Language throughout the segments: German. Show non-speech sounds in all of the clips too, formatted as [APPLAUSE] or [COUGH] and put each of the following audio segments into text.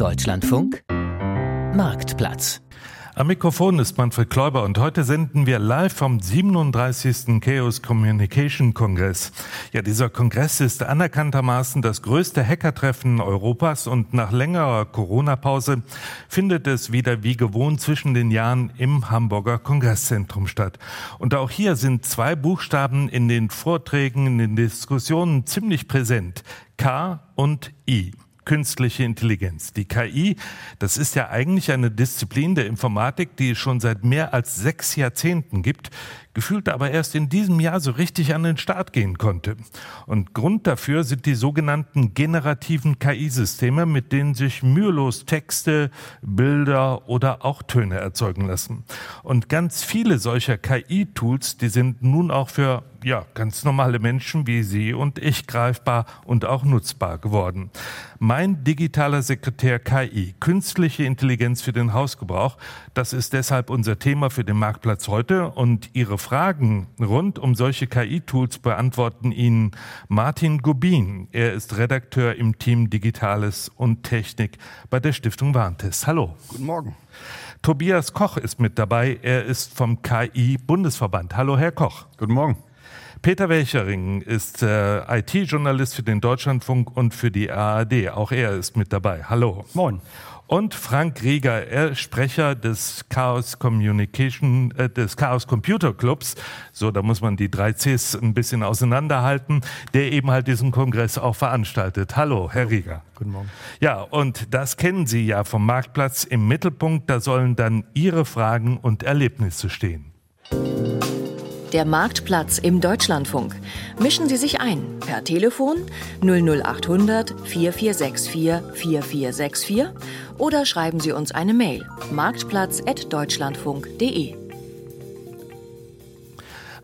Deutschlandfunk Marktplatz am Mikrofon ist Manfred Kläuber und heute senden wir live vom 37. Chaos Communication Kongress. Ja, dieser Kongress ist anerkanntermaßen das größte Hackertreffen Europas und nach längerer Corona-Pause findet es wieder wie gewohnt zwischen den Jahren im Hamburger Kongresszentrum statt. Und auch hier sind zwei Buchstaben in den Vorträgen, in den Diskussionen ziemlich präsent. K und I künstliche Intelligenz. Die KI, das ist ja eigentlich eine Disziplin der Informatik, die es schon seit mehr als sechs Jahrzehnten gibt gefühlt aber erst in diesem Jahr so richtig an den Start gehen konnte. Und Grund dafür sind die sogenannten generativen KI-Systeme, mit denen sich mühelos Texte, Bilder oder auch Töne erzeugen lassen. Und ganz viele solcher KI-Tools, die sind nun auch für ja, ganz normale Menschen wie Sie und ich greifbar und auch nutzbar geworden. Mein digitaler Sekretär KI, künstliche Intelligenz für den Hausgebrauch, das ist deshalb unser Thema für den Marktplatz heute und Ihre Fragen rund um solche KI-Tools beantworten Ihnen Martin Gubin. Er ist Redakteur im Team Digitales und Technik bei der Stiftung Warntest. Hallo. Guten Morgen. Tobias Koch ist mit dabei. Er ist vom KI-Bundesverband. Hallo, Herr Koch. Guten Morgen. Peter Welchering ist äh, IT-Journalist für den Deutschlandfunk und für die ARD. Auch er ist mit dabei. Hallo. Moin und Frank Rieger, er Sprecher des Chaos Communication, äh, des Chaos Computer Clubs. So, da muss man die drei Cs ein bisschen auseinanderhalten, der eben halt diesen Kongress auch veranstaltet. Hallo, Herr Rieger. Guten Morgen. Ja, und das kennen Sie ja vom Marktplatz im Mittelpunkt. Da sollen dann Ihre Fragen und Erlebnisse stehen. Der Marktplatz im Deutschlandfunk. Mischen Sie sich ein per Telefon 00800 4464 4464 oder schreiben Sie uns eine Mail marktplatz.deutschlandfunk.de.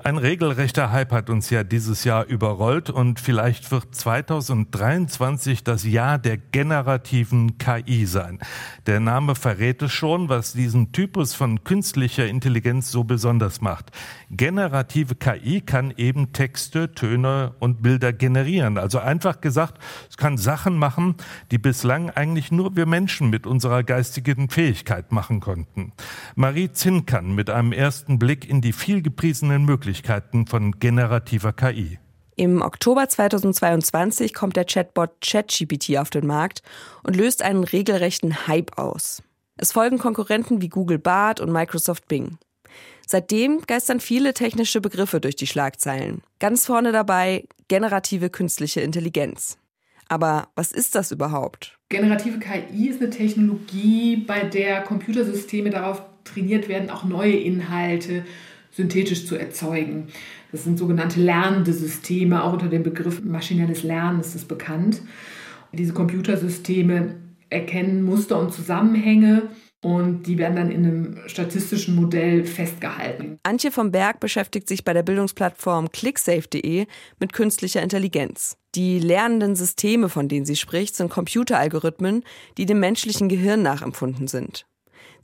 Ein regelrechter Hype hat uns ja dieses Jahr überrollt und vielleicht wird 2023 das Jahr der generativen KI sein. Der Name verrät es schon, was diesen Typus von künstlicher Intelligenz so besonders macht. Generative KI kann eben Texte, Töne und Bilder generieren. Also einfach gesagt, es kann Sachen machen, die bislang eigentlich nur wir Menschen mit unserer geistigen Fähigkeit machen konnten. Marie Zinkern mit einem ersten Blick in die vielgepriesenen Möglichkeiten Möglichkeiten von generativer KI. Im Oktober 2022 kommt der Chatbot ChatGPT auf den Markt und löst einen regelrechten Hype aus. Es folgen Konkurrenten wie Google Bart und Microsoft Bing. Seitdem geistern viele technische Begriffe durch die Schlagzeilen. Ganz vorne dabei generative künstliche Intelligenz. Aber was ist das überhaupt? Generative KI ist eine Technologie, bei der Computersysteme darauf trainiert werden, auch neue Inhalte synthetisch zu erzeugen. Das sind sogenannte lernende Systeme, auch unter dem Begriff maschinelles Lernen ist es bekannt. Diese Computersysteme erkennen Muster und Zusammenhänge und die werden dann in einem statistischen Modell festgehalten. Antje vom Berg beschäftigt sich bei der Bildungsplattform clicksafe.de mit künstlicher Intelligenz. Die lernenden Systeme, von denen sie spricht, sind Computeralgorithmen, die dem menschlichen Gehirn nachempfunden sind.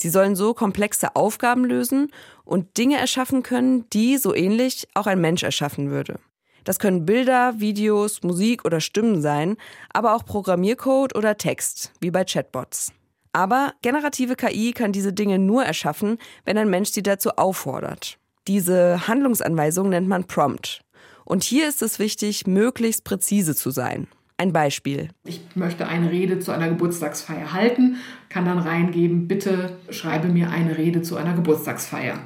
Sie sollen so komplexe Aufgaben lösen und Dinge erschaffen können, die so ähnlich auch ein Mensch erschaffen würde. Das können Bilder, Videos, Musik oder Stimmen sein, aber auch Programmiercode oder Text, wie bei Chatbots. Aber generative KI kann diese Dinge nur erschaffen, wenn ein Mensch sie dazu auffordert. Diese Handlungsanweisung nennt man Prompt. Und hier ist es wichtig, möglichst präzise zu sein. Ein Beispiel. Ich möchte eine Rede zu einer Geburtstagsfeier halten, kann dann reingeben, bitte schreibe mir eine Rede zu einer Geburtstagsfeier.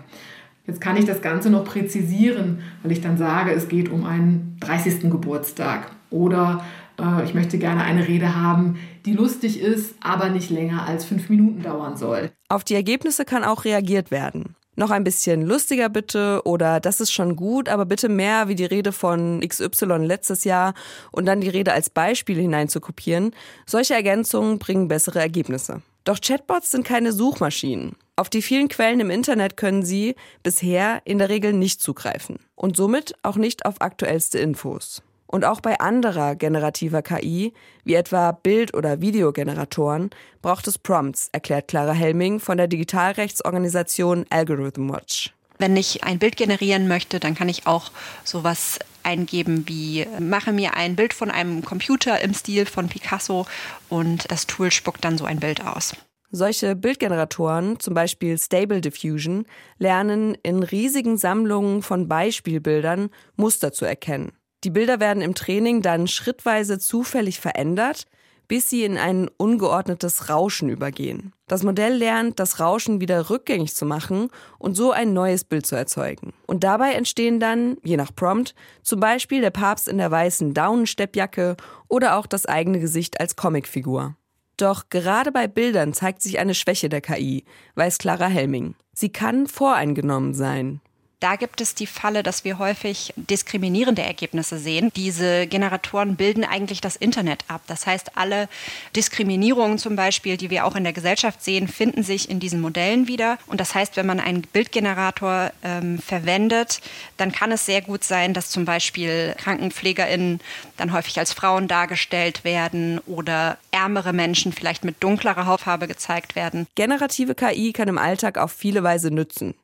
Jetzt kann ich das Ganze noch präzisieren, weil ich dann sage, es geht um einen 30. Geburtstag oder äh, ich möchte gerne eine Rede haben, die lustig ist, aber nicht länger als fünf Minuten dauern soll. Auf die Ergebnisse kann auch reagiert werden noch ein bisschen lustiger bitte oder das ist schon gut, aber bitte mehr wie die Rede von XY letztes Jahr und dann die Rede als Beispiel hineinzukopieren. Solche Ergänzungen bringen bessere Ergebnisse. Doch Chatbots sind keine Suchmaschinen. Auf die vielen Quellen im Internet können sie bisher in der Regel nicht zugreifen und somit auch nicht auf aktuellste Infos. Und auch bei anderer generativer KI, wie etwa Bild- oder Videogeneratoren, braucht es Prompts, erklärt Clara Helming von der Digitalrechtsorganisation Algorithm Watch. Wenn ich ein Bild generieren möchte, dann kann ich auch sowas eingeben wie mache mir ein Bild von einem Computer im Stil von Picasso und das Tool spuckt dann so ein Bild aus. Solche Bildgeneratoren, zum Beispiel Stable Diffusion, lernen in riesigen Sammlungen von Beispielbildern Muster zu erkennen. Die Bilder werden im Training dann schrittweise zufällig verändert, bis sie in ein ungeordnetes Rauschen übergehen. Das Modell lernt, das Rauschen wieder rückgängig zu machen und so ein neues Bild zu erzeugen. Und dabei entstehen dann, je nach Prompt, zum Beispiel der Papst in der weißen Daunensteppjacke oder auch das eigene Gesicht als Comicfigur. Doch gerade bei Bildern zeigt sich eine Schwäche der KI, weiß Clara Helming. Sie kann voreingenommen sein. Da gibt es die Falle, dass wir häufig diskriminierende Ergebnisse sehen. Diese Generatoren bilden eigentlich das Internet ab. Das heißt, alle Diskriminierungen zum Beispiel, die wir auch in der Gesellschaft sehen, finden sich in diesen Modellen wieder. Und das heißt, wenn man einen Bildgenerator ähm, verwendet, dann kann es sehr gut sein, dass zum Beispiel KrankenpflegerInnen dann häufig als Frauen dargestellt werden oder ärmere Menschen vielleicht mit dunklerer Hautfarbe gezeigt werden. Generative KI kann im Alltag auf viele Weise nützen.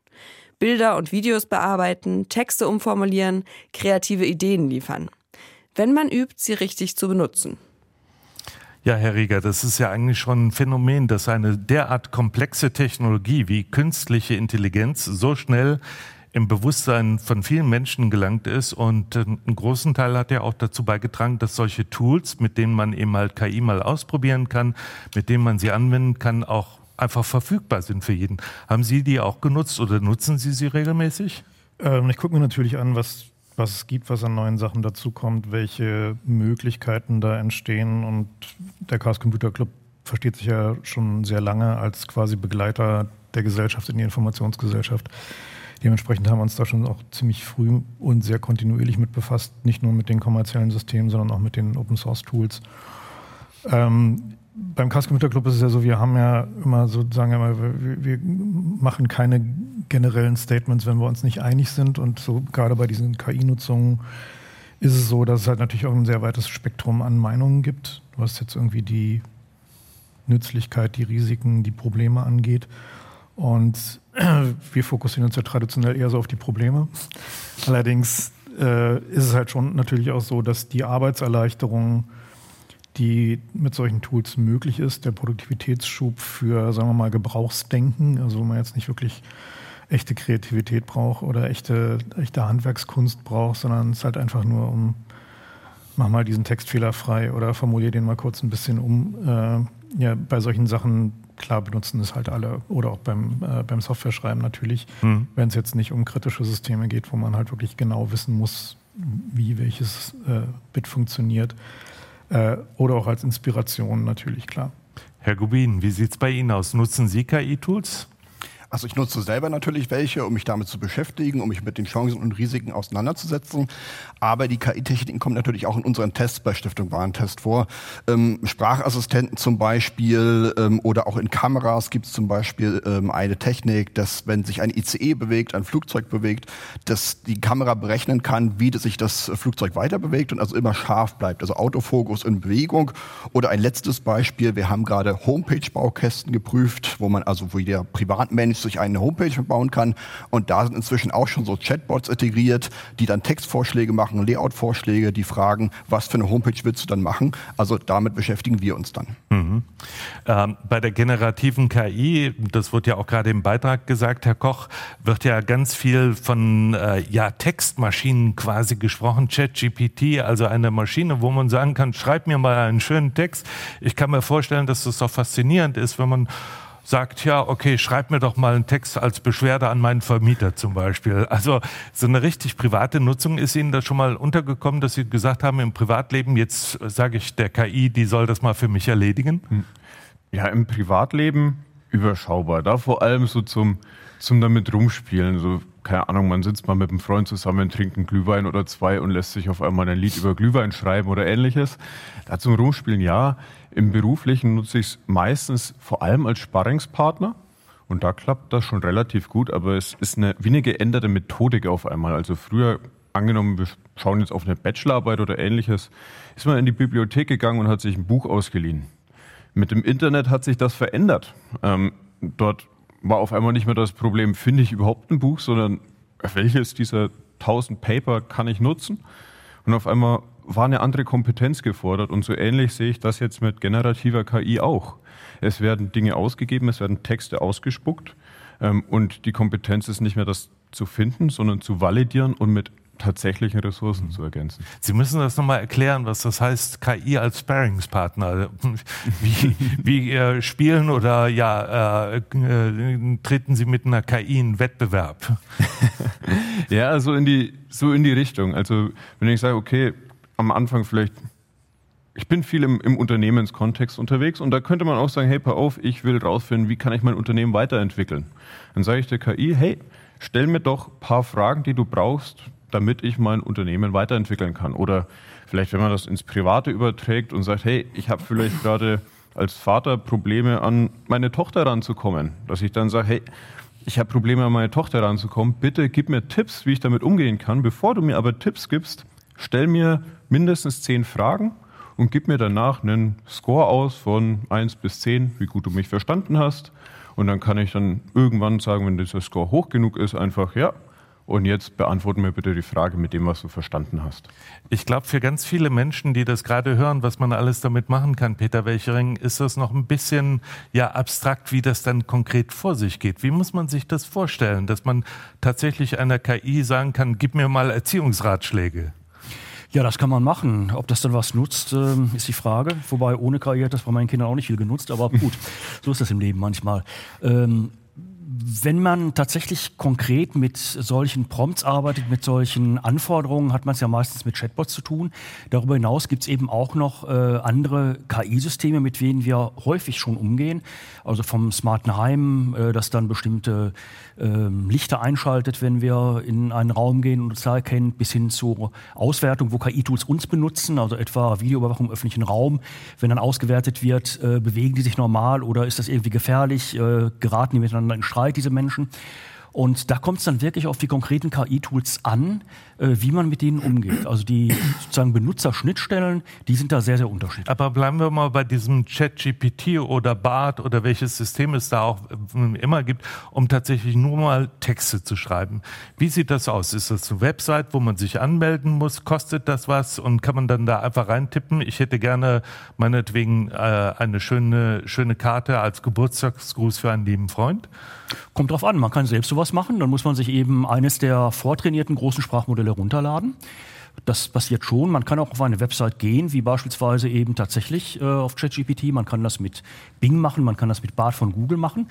Bilder und Videos bearbeiten, Texte umformulieren, kreative Ideen liefern. Wenn man übt, sie richtig zu benutzen. Ja, Herr Rieger, das ist ja eigentlich schon ein Phänomen, dass eine derart komplexe Technologie wie künstliche Intelligenz so schnell im Bewusstsein von vielen Menschen gelangt ist und einen großen Teil hat ja auch dazu beigetragen, dass solche Tools, mit denen man eben halt KI mal ausprobieren kann, mit denen man sie anwenden kann, auch einfach verfügbar sind für jeden. Haben Sie die auch genutzt oder nutzen Sie sie regelmäßig? Ähm, ich gucke mir natürlich an, was, was es gibt, was an neuen Sachen dazukommt, welche Möglichkeiten da entstehen. Und der Chaos Computer Club versteht sich ja schon sehr lange als quasi Begleiter der Gesellschaft in die Informationsgesellschaft. Dementsprechend haben wir uns da schon auch ziemlich früh und sehr kontinuierlich mit befasst, nicht nur mit den kommerziellen Systemen, sondern auch mit den Open Source Tools. Ähm, beim Computer Club ist es ja so, wir haben ja immer sozusagen wir, wir, machen keine generellen Statements, wenn wir uns nicht einig sind. Und so gerade bei diesen KI-Nutzungen ist es so, dass es halt natürlich auch ein sehr weites Spektrum an Meinungen gibt, was jetzt irgendwie die Nützlichkeit, die Risiken, die Probleme angeht. Und [CLEARS THROAT] wir fokussieren uns ja traditionell eher so auf die Probleme. Allerdings äh, ist es halt schon natürlich auch so, dass die Arbeitserleichterung die mit solchen Tools möglich ist, der Produktivitätsschub für, sagen wir mal, Gebrauchsdenken, also wo man jetzt nicht wirklich echte Kreativität braucht oder echte, echte Handwerkskunst braucht, sondern es halt einfach nur um, mach mal diesen Text fehlerfrei oder formulier den mal kurz ein bisschen um. Äh, ja, bei solchen Sachen, klar, benutzen es halt alle oder auch beim, äh, beim Software-Schreiben natürlich, mhm. wenn es jetzt nicht um kritische Systeme geht, wo man halt wirklich genau wissen muss, wie welches äh, Bit funktioniert äh, oder auch als Inspiration natürlich, klar. Herr Gubin, wie sieht es bei Ihnen aus? Nutzen Sie KI-Tools? Also ich nutze selber natürlich welche, um mich damit zu beschäftigen, um mich mit den Chancen und Risiken auseinanderzusetzen. Aber die KI-Techniken kommen natürlich auch in unseren Tests bei Stiftung Warentest vor. Ähm, Sprachassistenten zum Beispiel ähm, oder auch in Kameras gibt es zum Beispiel ähm, eine Technik, dass wenn sich ein ICE bewegt, ein Flugzeug bewegt, dass die Kamera berechnen kann, wie sich das Flugzeug weiter bewegt und also immer scharf bleibt. Also Autofokus in Bewegung. Oder ein letztes Beispiel, wir haben gerade Homepage-Baukästen geprüft, wo man also, wo der Privatmensch sich eine Homepage bauen kann. Und da sind inzwischen auch schon so Chatbots integriert, die dann Textvorschläge machen, Layout-Vorschläge, die fragen, was für eine Homepage willst du dann machen? Also damit beschäftigen wir uns dann. Mhm. Ähm, bei der generativen KI, das wird ja auch gerade im Beitrag gesagt, Herr Koch, wird ja ganz viel von äh, ja, Textmaschinen quasi gesprochen, ChatGPT, also eine Maschine, wo man sagen kann, schreib mir mal einen schönen Text. Ich kann mir vorstellen, dass das auch faszinierend ist, wenn man sagt, ja, okay, schreib mir doch mal einen Text als Beschwerde an meinen Vermieter zum Beispiel. Also so eine richtig private Nutzung ist Ihnen da schon mal untergekommen, dass Sie gesagt haben, im Privatleben, jetzt sage ich der KI, die soll das mal für mich erledigen? Hm. Ja, im Privatleben überschaubar. Da vor allem so zum, zum damit rumspielen. So, keine Ahnung, man sitzt mal mit einem Freund zusammen, trinkt einen Glühwein oder zwei und lässt sich auf einmal ein Lied über Glühwein schreiben oder ähnliches. Da zum Rumspielen ja. Im Beruflichen nutze ich es meistens vor allem als Sparringspartner. Und da klappt das schon relativ gut, aber es ist eine wie eine geänderte Methodik auf einmal. Also früher angenommen, wir schauen jetzt auf eine Bachelorarbeit oder ähnliches, ist man in die Bibliothek gegangen und hat sich ein Buch ausgeliehen. Mit dem Internet hat sich das verändert. Ähm, dort war auf einmal nicht mehr das Problem, finde ich überhaupt ein Buch, sondern welches dieser 1000 Paper kann ich nutzen? Und auf einmal war eine andere Kompetenz gefordert. Und so ähnlich sehe ich das jetzt mit generativer KI auch. Es werden Dinge ausgegeben, es werden Texte ausgespuckt ähm, und die Kompetenz ist nicht mehr das zu finden, sondern zu validieren und mit tatsächlichen Ressourcen zu ergänzen. Sie müssen das nochmal erklären, was das heißt, KI als Sparringspartner. [LAUGHS] Wie, wie äh, spielen oder ja, äh, äh, treten Sie mit einer KI in Wettbewerb? [LAUGHS] ja, also in die, so in die Richtung. Also wenn ich sage, okay, am Anfang vielleicht, ich bin viel im, im Unternehmenskontext unterwegs und da könnte man auch sagen, hey, pass auf, ich will rausfinden, wie kann ich mein Unternehmen weiterentwickeln. Dann sage ich der KI, hey, stell mir doch ein paar Fragen, die du brauchst, damit ich mein Unternehmen weiterentwickeln kann. Oder vielleicht, wenn man das ins Private überträgt und sagt, hey, ich habe vielleicht gerade als Vater Probleme an meine Tochter ranzukommen, dass ich dann sage, hey, ich habe Probleme an meine Tochter ranzukommen, bitte gib mir Tipps, wie ich damit umgehen kann. Bevor du mir aber Tipps gibst, stell mir mindestens zehn Fragen und gib mir danach einen Score aus von 1 bis 10, wie gut du mich verstanden hast. Und dann kann ich dann irgendwann sagen, wenn dieser Score hoch genug ist, einfach, ja, und jetzt beantworten mir bitte die Frage mit dem, was du verstanden hast. Ich glaube, für ganz viele Menschen, die das gerade hören, was man alles damit machen kann, Peter Welchering, ist das noch ein bisschen ja abstrakt, wie das dann konkret vor sich geht. Wie muss man sich das vorstellen, dass man tatsächlich einer KI sagen kann, gib mir mal Erziehungsratschläge? Ja, das kann man machen. Ob das dann was nutzt, ähm, ist die Frage. Wobei ohne KI hat das bei meinen Kindern auch nicht viel genutzt, aber gut, so ist das im Leben manchmal. Ähm, wenn man tatsächlich konkret mit solchen Prompts arbeitet, mit solchen Anforderungen, hat man es ja meistens mit Chatbots zu tun. Darüber hinaus gibt es eben auch noch äh, andere KI-Systeme, mit denen wir häufig schon umgehen. Also vom smarten Heim, äh, das dann bestimmte äh, Lichter einschaltet, wenn wir in einen Raum gehen und uns da erkennt, bis hin zur Auswertung, wo KI-Tools uns benutzen, also etwa Videoüberwachung im öffentlichen Raum. Wenn dann ausgewertet wird, äh, bewegen die sich normal oder ist das irgendwie gefährlich, äh, geraten die miteinander in Streit? Diese Menschen. Und da kommt es dann wirklich auf die konkreten KI-Tools an, äh, wie man mit denen umgeht. Also die sozusagen Benutzerschnittstellen, die sind da sehr, sehr unterschiedlich. Aber bleiben wir mal bei diesem ChatGPT oder BART oder welches System es da auch äh, immer gibt, um tatsächlich nur mal Texte zu schreiben. Wie sieht das aus? Ist das eine Website, wo man sich anmelden muss? Kostet das was? Und kann man dann da einfach reintippen? Ich hätte gerne meinetwegen äh, eine schöne, schöne Karte als Geburtstagsgruß für einen lieben Freund. Kommt drauf an, man kann selbst sowas machen. Dann muss man sich eben eines der vortrainierten großen Sprachmodelle runterladen. Das passiert schon. Man kann auch auf eine Website gehen, wie beispielsweise eben tatsächlich äh, auf ChatGPT. Man kann das mit Bing machen, man kann das mit Bart von Google machen.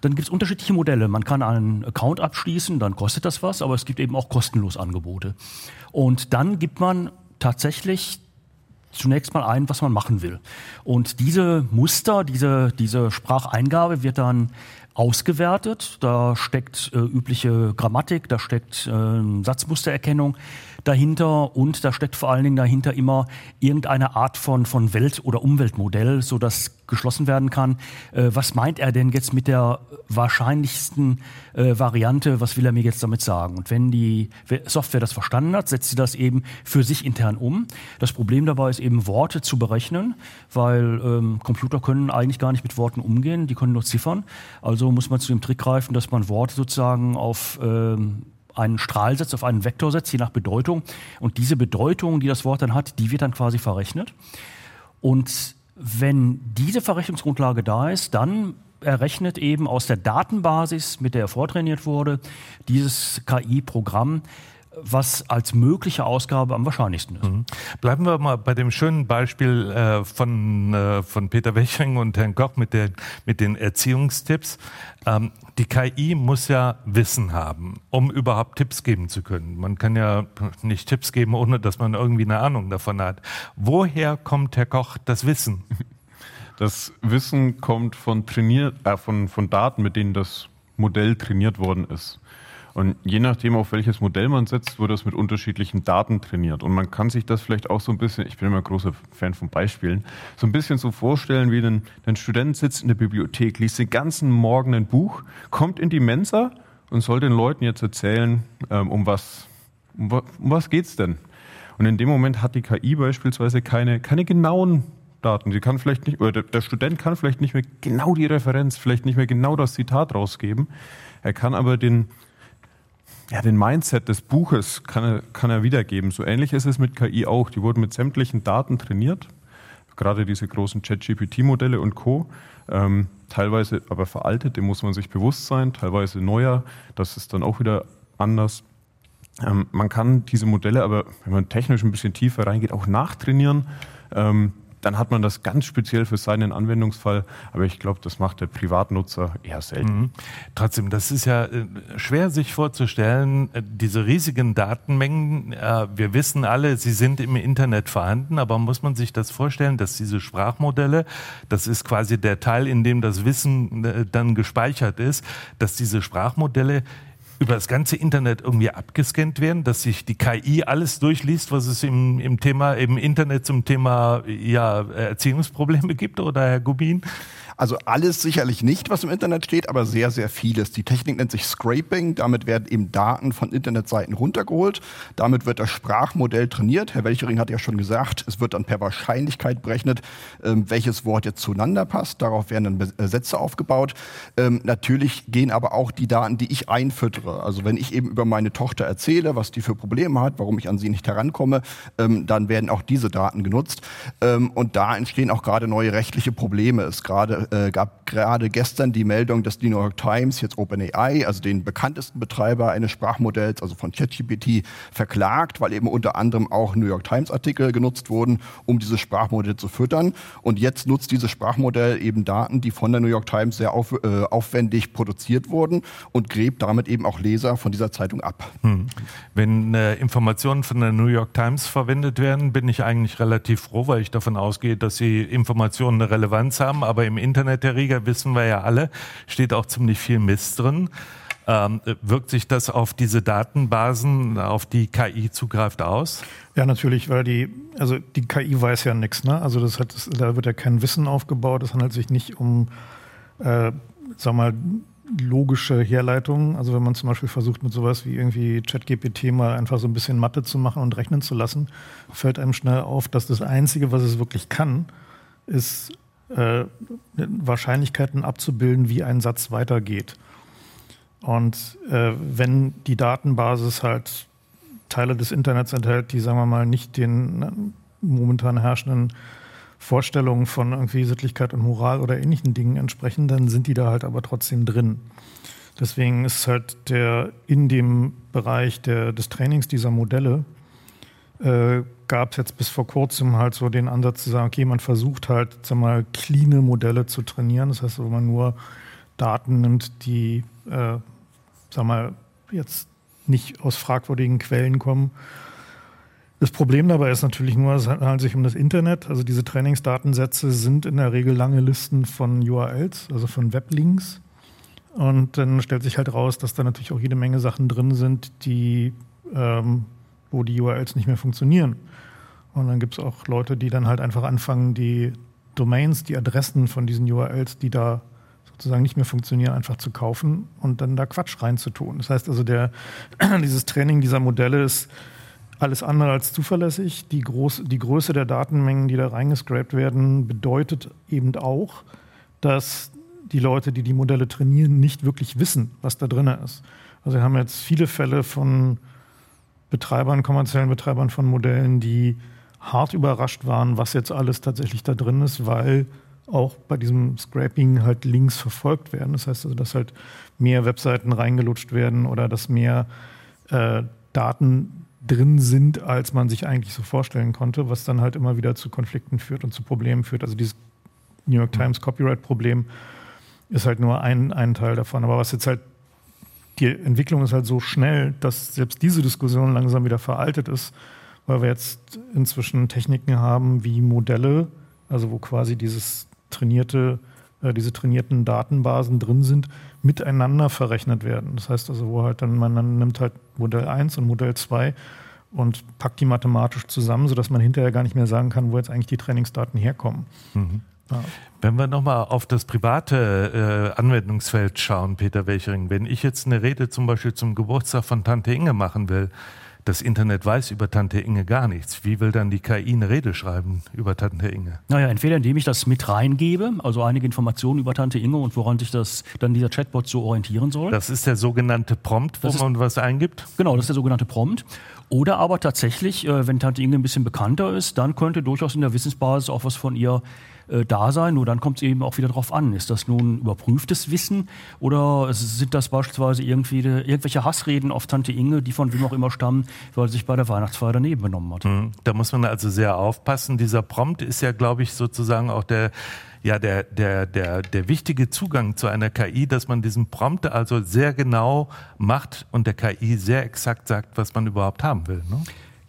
Dann gibt es unterschiedliche Modelle. Man kann einen Account abschließen, dann kostet das was, aber es gibt eben auch kostenlos Angebote. Und dann gibt man tatsächlich zunächst mal ein, was man machen will. Und diese Muster, diese, diese Spracheingabe wird dann ausgewertet. Da steckt äh, übliche Grammatik, da steckt äh, Satzmustererkennung dahinter und da steckt vor allen Dingen dahinter immer irgendeine Art von, von Welt- oder Umweltmodell, so dass geschlossen werden kann. Äh, was meint er denn jetzt mit der wahrscheinlichsten äh, Variante? Was will er mir jetzt damit sagen? Und wenn die Software das verstanden hat, setzt sie das eben für sich intern um. Das Problem dabei ist eben Worte zu berechnen, weil ähm, Computer können eigentlich gar nicht mit Worten umgehen, die können nur Ziffern. Also muss man zu dem Trick greifen, dass man Worte sozusagen auf ähm, einen Strahl setzt, auf einen Vektor setzt, je nach Bedeutung. Und diese Bedeutung, die das Wort dann hat, die wird dann quasi verrechnet. Und wenn diese Verrechnungsgrundlage da ist, dann errechnet eben aus der Datenbasis, mit der er vortrainiert wurde, dieses KI-Programm was als mögliche Ausgabe am wahrscheinlichsten ist. Mhm. Bleiben wir mal bei dem schönen Beispiel äh, von, äh, von Peter Wechering und Herrn Koch mit, der, mit den Erziehungstipps. Ähm, die KI muss ja Wissen haben, um überhaupt Tipps geben zu können. Man kann ja nicht Tipps geben, ohne dass man irgendwie eine Ahnung davon hat. Woher kommt, Herr Koch, das Wissen? [LAUGHS] Das Wissen kommt von, trainiert, äh, von, von Daten, mit denen das Modell trainiert worden ist. Und je nachdem, auf welches Modell man setzt, wird das mit unterschiedlichen Daten trainiert. Und man kann sich das vielleicht auch so ein bisschen, ich bin immer großer Fan von Beispielen, so ein bisschen so vorstellen, wie ein, ein Student sitzt in der Bibliothek, liest den ganzen Morgen ein Buch, kommt in die Mensa und soll den Leuten jetzt erzählen, ähm, um was, um, was geht's denn? Und in dem Moment hat die KI beispielsweise keine, keine genauen Daten. Sie kann vielleicht nicht, oder der, der Student kann vielleicht nicht mehr genau die Referenz, vielleicht nicht mehr genau das Zitat rausgeben. Er kann aber den, ja, den Mindset des Buches kann er, kann er wiedergeben. So ähnlich ist es mit KI auch. Die wurden mit sämtlichen Daten trainiert, gerade diese großen Chat-GPT-Modelle und Co. Ähm, teilweise aber veraltet, dem muss man sich bewusst sein, teilweise neuer, das ist dann auch wieder anders. Ähm, man kann diese Modelle aber, wenn man technisch ein bisschen tiefer reingeht, auch nachtrainieren. Ähm, dann hat man das ganz speziell für seinen Anwendungsfall. Aber ich glaube, das macht der Privatnutzer eher selten. Mhm. Trotzdem, das ist ja äh, schwer sich vorzustellen, äh, diese riesigen Datenmengen. Äh, wir wissen alle, sie sind im Internet vorhanden, aber muss man sich das vorstellen, dass diese Sprachmodelle, das ist quasi der Teil, in dem das Wissen dann gespeichert ist, dass diese Sprachmodelle über das ganze Internet irgendwie abgescannt werden, dass sich die KI alles durchliest, was es im, im Thema, im Internet zum Thema ja, Erziehungsprobleme gibt, oder Herr Gubin? Also alles sicherlich nicht, was im Internet steht, aber sehr, sehr vieles. Die Technik nennt sich Scraping. Damit werden eben Daten von Internetseiten runtergeholt. Damit wird das Sprachmodell trainiert. Herr Welchering hat ja schon gesagt, es wird dann per Wahrscheinlichkeit berechnet, ähm, welches Wort jetzt zueinander passt. Darauf werden dann äh, Sätze aufgebaut. Ähm, natürlich gehen aber auch die Daten, die ich einfüttere. Also wenn ich eben über meine Tochter erzähle, was die für Probleme hat, warum ich an sie nicht herankomme, ähm, dann werden auch diese Daten genutzt. Ähm, und da entstehen auch gerade neue rechtliche Probleme. Es gerade äh, gab gerade gestern die Meldung, dass die New York Times jetzt OpenAI, also den bekanntesten Betreiber eines Sprachmodells, also von ChatGPT, verklagt, weil eben unter anderem auch New York Times Artikel genutzt wurden, um dieses Sprachmodell zu füttern. Und jetzt nutzt dieses Sprachmodell eben Daten, die von der New York Times sehr auf, äh, aufwendig produziert wurden und gräbt damit eben auch Leser von dieser Zeitung ab. Hm. Wenn äh, Informationen von der New York Times verwendet werden, bin ich eigentlich relativ froh, weil ich davon ausgehe, dass sie Informationen eine Relevanz haben, aber im Internet Internet der Riga, wissen wir ja alle, steht auch ziemlich viel Mist drin. Ähm, wirkt sich das auf diese Datenbasen, auf die KI zugreift aus? Ja, natürlich, weil die, also die KI weiß ja nichts, ne? Also das hat, da wird ja kein Wissen aufgebaut. Es handelt sich nicht um, äh, sag mal, logische Herleitungen. Also wenn man zum Beispiel versucht, mit sowas wie irgendwie ChatGPT mal einfach so ein bisschen Mathe zu machen und rechnen zu lassen, fällt einem schnell auf, dass das Einzige, was es wirklich kann, ist äh, Wahrscheinlichkeiten abzubilden, wie ein Satz weitergeht. Und äh, wenn die Datenbasis halt Teile des Internets enthält, die, sagen wir mal, nicht den momentan herrschenden Vorstellungen von irgendwie Sittlichkeit und Moral oder ähnlichen Dingen entsprechen, dann sind die da halt aber trotzdem drin. Deswegen ist halt der in dem Bereich der, des Trainings dieser Modelle äh, gab es jetzt bis vor kurzem halt so den Ansatz zu sagen, okay, man versucht halt, sag mal, cleane Modelle zu trainieren. Das heißt, wenn man nur Daten nimmt, die, äh, sag mal, jetzt nicht aus fragwürdigen Quellen kommen. Das Problem dabei ist natürlich nur, es handelt sich um das Internet. Also diese Trainingsdatensätze sind in der Regel lange Listen von URLs, also von Weblinks. Und dann stellt sich halt raus, dass da natürlich auch jede Menge Sachen drin sind, die ähm, wo die URLs nicht mehr funktionieren. Und dann gibt es auch Leute, die dann halt einfach anfangen, die Domains, die Adressen von diesen URLs, die da sozusagen nicht mehr funktionieren, einfach zu kaufen und dann da Quatsch reinzutun. Das heißt also, der, [CLEARS THROAT] dieses Training dieser Modelle ist alles andere als zuverlässig. Die, Groß, die Größe der Datenmengen, die da reingescrapt werden, bedeutet eben auch, dass die Leute, die die Modelle trainieren, nicht wirklich wissen, was da drin ist. Also wir haben jetzt viele Fälle von Betreibern, kommerziellen Betreibern von Modellen, die hart überrascht waren, was jetzt alles tatsächlich da drin ist, weil auch bei diesem Scraping halt Links verfolgt werden. Das heißt also, dass halt mehr Webseiten reingelutscht werden oder dass mehr äh, Daten drin sind, als man sich eigentlich so vorstellen konnte, was dann halt immer wieder zu Konflikten führt und zu Problemen führt. Also dieses New York Times Copyright-Problem ist halt nur ein, ein Teil davon. Aber was jetzt halt die Entwicklung ist halt so schnell, dass selbst diese Diskussion langsam wieder veraltet ist, weil wir jetzt inzwischen Techniken haben wie Modelle, also wo quasi dieses trainierte, äh, diese trainierten Datenbasen drin sind, miteinander verrechnet werden. Das heißt also, wo halt dann man dann nimmt halt Modell 1 und Modell 2 und packt die mathematisch zusammen, sodass man hinterher gar nicht mehr sagen kann, wo jetzt eigentlich die Trainingsdaten herkommen. Mhm. Ja. Wenn wir nochmal auf das private äh, Anwendungsfeld schauen, Peter Welchering, wenn ich jetzt eine Rede zum Beispiel zum Geburtstag von Tante Inge machen will, das Internet weiß über Tante Inge gar nichts. Wie will dann die KI eine Rede schreiben über Tante Inge? Naja, entweder indem ich das mit reingebe, also einige Informationen über Tante Inge und woran sich das dann dieser Chatbot so orientieren soll. Das ist der sogenannte Prompt, wo Das ist- man was eingibt? Genau, das ist der sogenannte Prompt. Oder aber tatsächlich, äh, wenn Tante Inge ein bisschen bekannter ist, dann könnte durchaus in der Wissensbasis auch was von ihr äh, da sein. Nur dann kommt es eben auch wieder darauf an. Ist das nun überprüftes Wissen oder sind das beispielsweise irgendwie de- irgendwelche Hassreden auf Tante Inge, die von wem auch immer stammen, weil sie sich bei der Weihnachtsfeier daneben benommen hat? Hm, Da muss man also sehr aufpassen. Dieser Prompt ist ja, glaube ich, sozusagen auch der, ja, der, der, der, der wichtige Zugang zu einer KI, dass man diesen Prompt also sehr genau macht und der KI sehr exakt sagt, was man überhaupt haben will. Ne?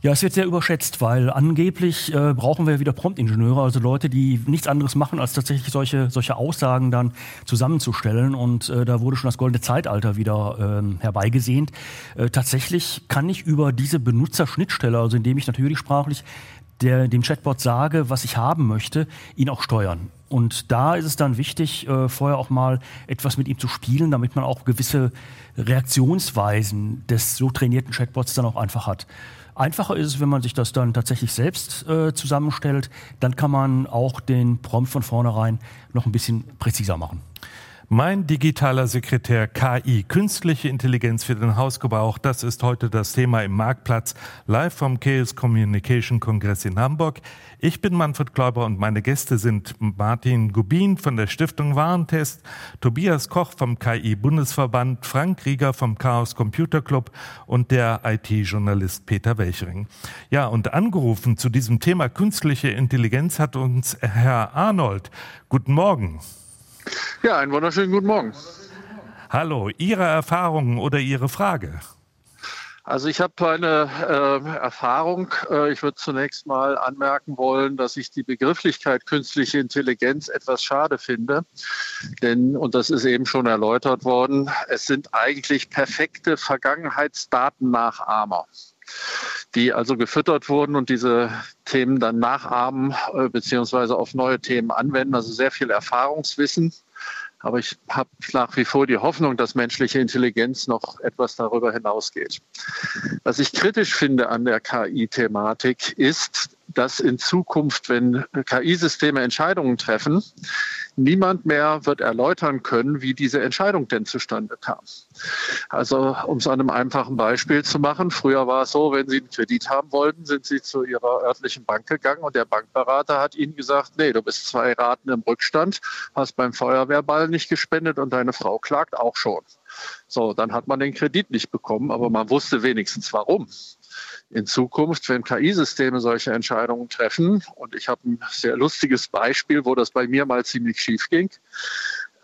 Ja, es wird sehr überschätzt, weil angeblich äh, brauchen wir wieder Promptingenieure, also Leute, die nichts anderes machen, als tatsächlich solche, solche Aussagen dann zusammenzustellen. Und äh, da wurde schon das goldene Zeitalter wieder ähm, herbeigesehnt. Äh, tatsächlich kann ich über diese Benutzerschnittstelle, also indem ich natürlich sprachlich der, dem Chatbot sage, was ich haben möchte, ihn auch steuern. Und da ist es dann wichtig, äh, vorher auch mal etwas mit ihm zu spielen, damit man auch gewisse Reaktionsweisen des so trainierten Chatbots dann auch einfach hat. Einfacher ist es, wenn man sich das dann tatsächlich selbst äh, zusammenstellt, dann kann man auch den Prompt von vornherein noch ein bisschen präziser machen. Mein digitaler Sekretär KI, künstliche Intelligenz für den Hausgebrauch, das ist heute das Thema im Marktplatz, live vom Chaos Communication Kongress in Hamburg. Ich bin Manfred Kläuber und meine Gäste sind Martin Gubin von der Stiftung Warentest, Tobias Koch vom KI-Bundesverband, Frank Rieger vom Chaos Computer Club und der IT-Journalist Peter Welchering. Ja, und angerufen zu diesem Thema künstliche Intelligenz hat uns Herr Arnold. Guten Morgen. Ja, einen wunderschönen guten Morgen. Hallo, Ihre Erfahrungen oder Ihre Frage? Also ich habe eine äh, Erfahrung. Äh, ich würde zunächst mal anmerken wollen, dass ich die Begrifflichkeit künstliche Intelligenz etwas schade finde. Denn, und das ist eben schon erläutert worden, es sind eigentlich perfekte Vergangenheitsdatennachahmer die also gefüttert wurden und diese Themen dann nachahmen äh, beziehungsweise auf neue Themen anwenden. Also sehr viel Erfahrungswissen. Aber ich habe nach wie vor die Hoffnung, dass menschliche Intelligenz noch etwas darüber hinausgeht. Was ich kritisch finde an der KI-Thematik ist, dass in Zukunft, wenn KI-Systeme Entscheidungen treffen, niemand mehr wird erläutern können, wie diese Entscheidung denn zustande kam. Also um es an einem einfachen Beispiel zu machen, früher war es so, wenn Sie einen Kredit haben wollten, sind Sie zu Ihrer örtlichen Bank gegangen und der Bankberater hat Ihnen gesagt, nee, du bist zwei Raten im Rückstand, hast beim Feuerwehrball nicht gespendet und deine Frau klagt auch schon. So, dann hat man den Kredit nicht bekommen, aber man wusste wenigstens warum in Zukunft, wenn KI-Systeme solche Entscheidungen treffen, und ich habe ein sehr lustiges Beispiel, wo das bei mir mal ziemlich schief ging,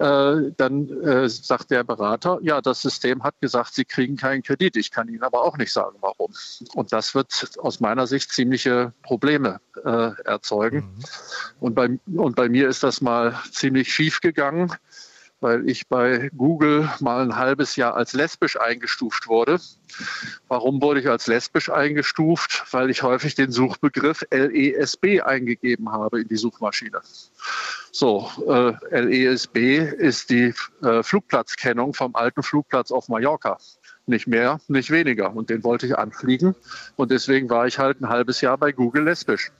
dann äh, sagt der Berater, ja, das System hat gesagt, Sie kriegen keinen Kredit. Ich kann Ihnen aber auch nicht sagen, warum. Und das wird aus meiner Sicht ziemliche Probleme äh, erzeugen. Und, bei, und bei mir ist das mal ziemlich schief gegangen weil ich bei Google mal ein halbes Jahr als lesbisch eingestuft wurde. Warum wurde ich als lesbisch eingestuft? Weil ich häufig den Suchbegriff LESB eingegeben habe in die Suchmaschine. So, äh, LESB ist die äh, Flugplatzkennung vom alten Flugplatz auf Mallorca. Nicht mehr, nicht weniger. Und den wollte ich anfliegen. Und deswegen war ich halt ein halbes Jahr bei Google lesbisch.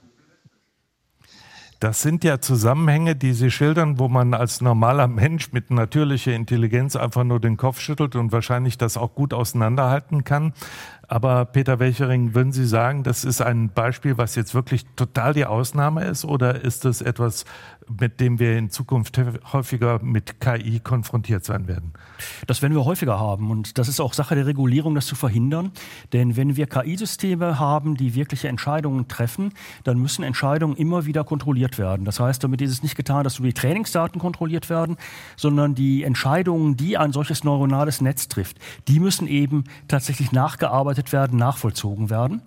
Das sind ja Zusammenhänge, die Sie schildern, wo man als normaler Mensch mit natürlicher Intelligenz einfach nur den Kopf schüttelt und wahrscheinlich das auch gut auseinanderhalten kann. Aber Peter Welchering, würden Sie sagen, das ist ein Beispiel, was jetzt wirklich total die Ausnahme ist? Oder ist das etwas, mit dem wir in Zukunft häufiger mit KI konfrontiert sein werden? Das werden wir häufiger haben. Und das ist auch Sache der Regulierung, das zu verhindern. Denn wenn wir KI-Systeme haben, die wirkliche Entscheidungen treffen, dann müssen Entscheidungen immer wieder kontrolliert werden. Das heißt, damit ist es nicht getan, dass nur die Trainingsdaten kontrolliert werden, sondern die Entscheidungen, die ein solches neuronales Netz trifft, die müssen eben tatsächlich nachgearbeitet werden, nachvollzogen werden.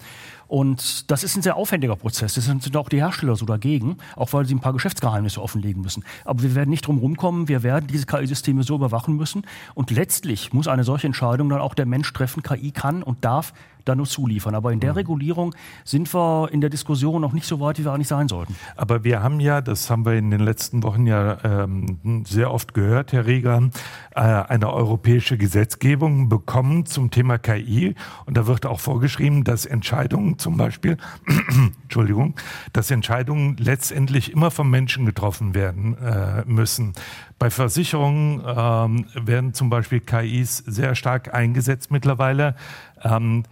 Und das ist ein sehr aufwendiger Prozess. Das sind auch die Hersteller so dagegen, auch weil sie ein paar Geschäftsgeheimnisse offenlegen müssen. Aber wir werden nicht drum rumkommen. Wir werden diese KI-Systeme so überwachen müssen. Und letztlich muss eine solche Entscheidung dann auch der Mensch treffen. KI kann und darf da nur zuliefern. Aber in der mhm. Regulierung sind wir in der Diskussion noch nicht so weit, wie wir eigentlich sein sollten. Aber wir haben ja, das haben wir in den letzten Wochen ja ähm, sehr oft gehört, Herr Rieger, äh, eine europäische Gesetzgebung bekommen zum Thema KI. Und da wird auch vorgeschrieben, dass Entscheidungen zum Beispiel, [CLEARS THROAT] Entschuldigung, dass Entscheidungen letztendlich immer vom Menschen getroffen werden äh, müssen. Bei Versicherungen ähm, werden zum Beispiel KIs sehr stark eingesetzt mittlerweile. Ähm,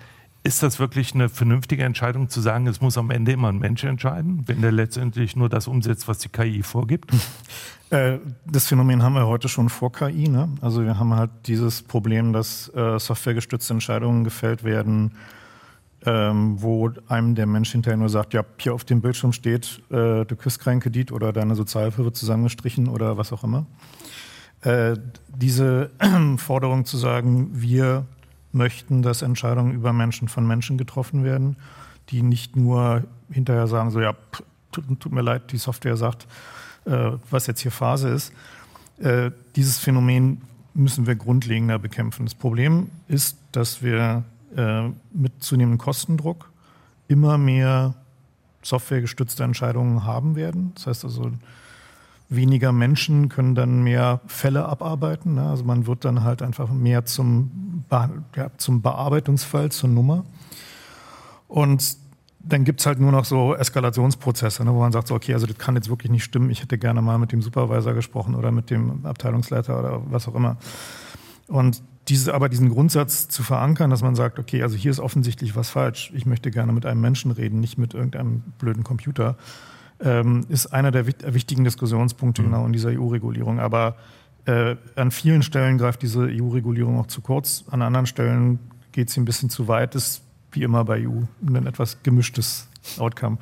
ist das wirklich eine vernünftige Entscheidung zu sagen, es muss am Ende immer ein Mensch entscheiden, wenn der letztendlich nur das umsetzt, was die KI vorgibt? Äh, das Phänomen haben wir heute schon vor KI. Ne? Also wir haben halt dieses Problem, dass äh, softwaregestützte Entscheidungen gefällt werden, ähm, wo einem der Mensch hinterher nur sagt, ja, hier auf dem Bildschirm steht, äh, du kriegst keinen Kredit oder deine Sozialhilfe wird zusammengestrichen oder was auch immer. Äh, diese [CLEARS THROAT] Forderung zu sagen, wir möchten, dass Entscheidungen über Menschen von Menschen getroffen werden, die nicht nur hinterher sagen, so ja, tut, tut mir leid, die Software sagt, äh, was jetzt hier Phase ist. Äh, dieses Phänomen müssen wir grundlegender bekämpfen. Das Problem ist, dass wir äh, mit zunehmendem Kostendruck immer mehr softwaregestützte Entscheidungen haben werden. Das heißt also, weniger Menschen können dann mehr Fälle abarbeiten. Ne? Also man wird dann halt einfach mehr zum, ja, zum Bearbeitungsfall, zur Nummer. Und dann gibt es halt nur noch so Eskalationsprozesse, ne, wo man sagt, so, okay, also das kann jetzt wirklich nicht stimmen, ich hätte gerne mal mit dem Supervisor gesprochen oder mit dem Abteilungsleiter oder was auch immer. Und diese, aber diesen Grundsatz zu verankern, dass man sagt, okay, also hier ist offensichtlich was falsch, ich möchte gerne mit einem Menschen reden, nicht mit irgendeinem blöden Computer, ähm, ist einer der wichtigen Diskussionspunkte mhm. genau in dieser EU-Regulierung. Aber äh, an vielen Stellen greift diese EU-Regulierung auch zu kurz, an anderen Stellen geht sie ein bisschen zu weit, ist wie immer bei EU ein etwas gemischtes Outcome.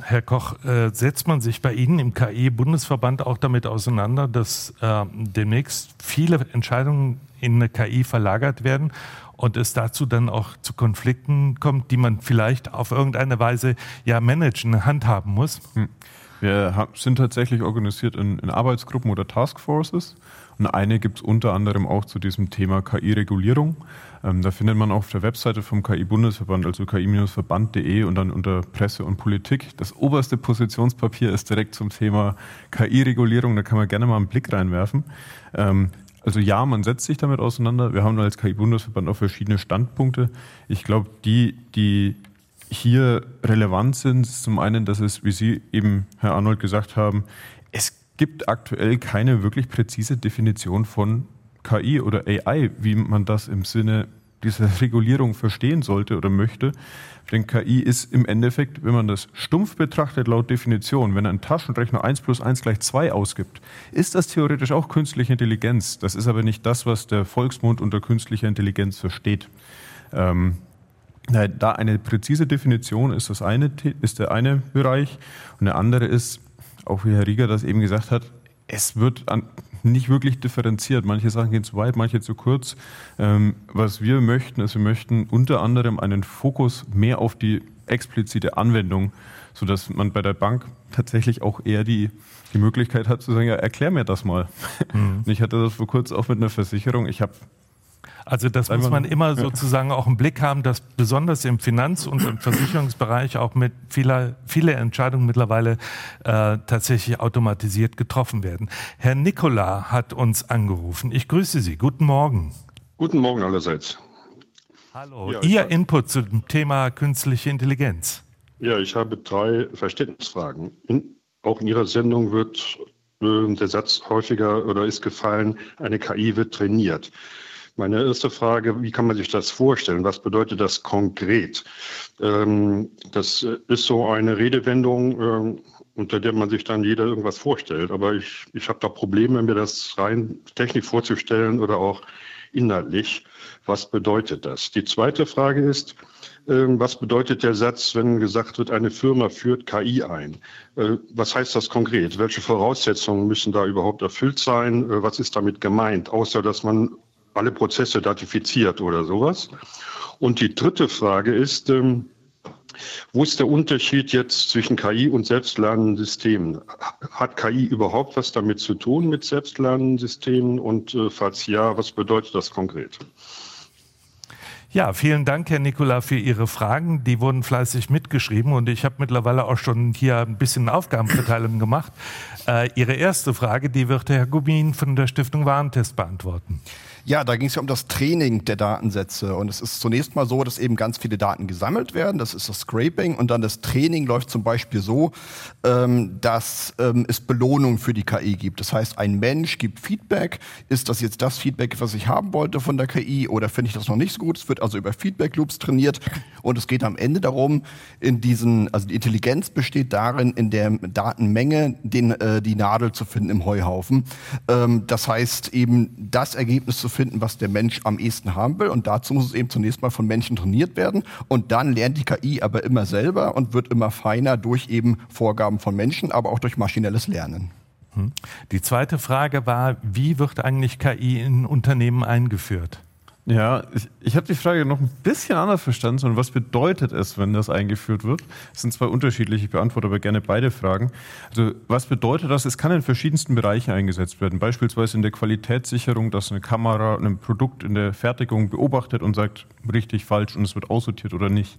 Herr Koch, äh, setzt man sich bei Ihnen im KI-Bundesverband auch damit auseinander, dass äh, demnächst viele Entscheidungen in eine KI verlagert werden und es dazu dann auch zu Konflikten kommt, die man vielleicht auf irgendeine Weise ja managen, handhaben muss? Hm. Wir sind tatsächlich organisiert in, in Arbeitsgruppen oder Taskforces. Und eine gibt es unter anderem auch zu diesem Thema KI-Regulierung. Ähm, da findet man auf der Webseite vom KI-Bundesverband, also ki-verband.de und dann unter Presse und Politik. Das oberste Positionspapier ist direkt zum Thema KI-Regulierung. Da kann man gerne mal einen Blick reinwerfen. Ähm, also ja, man setzt sich damit auseinander. Wir haben als KI-Bundesverband auch verschiedene Standpunkte. Ich glaube, die, die hier relevant sind, ist zum einen, dass es, wie Sie eben, Herr Arnold, gesagt haben, es gibt aktuell keine wirklich präzise Definition von KI oder AI, wie man das im Sinne dieser [LAUGHS] Regulierung verstehen sollte oder möchte. Denn KI ist im Endeffekt, wenn man das stumpf betrachtet, laut Definition, wenn ein Taschenrechner 1 plus 1 gleich 2 ausgibt, ist das theoretisch auch künstliche Intelligenz. Das ist aber nicht das, was der Volksmund unter künstlicher Intelligenz versteht. Ähm, da eine präzise Definition ist, das eine, ist der eine Bereich. Und der andere ist, auch wie Herr Rieger das eben gesagt hat, es wird an, nicht wirklich differenziert. Manche Sachen gehen zu weit, manche zu kurz. Ähm, was wir möchten, ist, wir möchten unter anderem einen Fokus mehr auf die explizite Anwendung, sodass man bei der Bank tatsächlich auch eher die, die Möglichkeit hat zu sagen, ja, erklär mir das mal. Mhm. [LAUGHS] Ich hatte das vor kurzem auch mit einer Versicherung. Ich habe also das muss man immer sozusagen auch im Blick haben, dass besonders im Finanz- und im Versicherungsbereich auch mit vieler, viele Entscheidungen mittlerweile äh, tatsächlich automatisiert getroffen werden. Herr Nikola hat uns angerufen. Ich grüße Sie. Guten Morgen. Guten Morgen allerseits. Hallo. Ja, Ihr Input zum Thema künstliche Intelligenz. Ja, ich habe drei Verständnisfragen. In, auch in Ihrer Sendung wird äh, der Satz häufiger oder ist gefallen, eine KI wird trainiert. Meine erste Frage, wie kann man sich das vorstellen? Was bedeutet das konkret? Ähm, das ist so eine Redewendung, ähm, unter der man sich dann jeder irgendwas vorstellt. Aber ich, ich habe da Probleme, mir das rein technisch vorzustellen oder auch inhaltlich. Was bedeutet das? Die zweite Frage ist, ähm, was bedeutet der Satz, wenn gesagt wird, eine Firma führt KI ein? Äh, was heißt das konkret? Welche Voraussetzungen müssen da überhaupt erfüllt sein? Äh, was ist damit gemeint? Außer, dass man alle Prozesse datifiziert oder sowas. Und die dritte Frage ist, ähm, Wo ist der Unterschied jetzt zwischen KI und selbstlernenden Systemen? Hat KI überhaupt was damit zu tun mit selbstlernenden Systemen? Und äh, falls ja, was bedeutet das konkret? Ja, vielen Dank, Herr Nikola, für Ihre Fragen. Die wurden fleißig mitgeschrieben und ich habe mittlerweile auch schon hier ein bisschen Aufgabenverteilung gemacht. Äh, Ihre erste Frage, die wird Herr Gubin von der Stiftung Warentest beantworten. Ja, da ging es ja um das Training der Datensätze. Und es ist zunächst mal so, dass eben ganz viele Daten gesammelt werden. Das ist das Scraping. Und dann das Training läuft zum Beispiel so, ähm, dass ähm, es Belohnung für die KI gibt. Das heißt, ein Mensch gibt Feedback. Ist das jetzt das Feedback, was ich haben wollte von der KI oder finde ich das noch nicht so gut? Es wird also über Feedback Loops trainiert. Und es geht am Ende darum, in diesen, also die Intelligenz besteht darin, in der Datenmenge den, äh, die Nadel zu finden im Heuhaufen. Ähm, das heißt, eben das Ergebnis zu finden, finden, was der Mensch am ehesten haben will. Und dazu muss es eben zunächst mal von Menschen trainiert werden. Und dann lernt die KI aber immer selber und wird immer feiner durch eben Vorgaben von Menschen, aber auch durch maschinelles Lernen. Hm. Die zweite Frage war, wie wird eigentlich KI in Unternehmen eingeführt? Ja, ich, ich habe die Frage noch ein bisschen anders verstanden, sondern was bedeutet es, wenn das eingeführt wird? Es sind zwei unterschiedliche, ich beantworte aber gerne beide Fragen. Also was bedeutet das? Es kann in verschiedensten Bereichen eingesetzt werden, beispielsweise in der Qualitätssicherung, dass eine Kamera ein Produkt in der Fertigung beobachtet und sagt, richtig, falsch und es wird aussortiert oder nicht.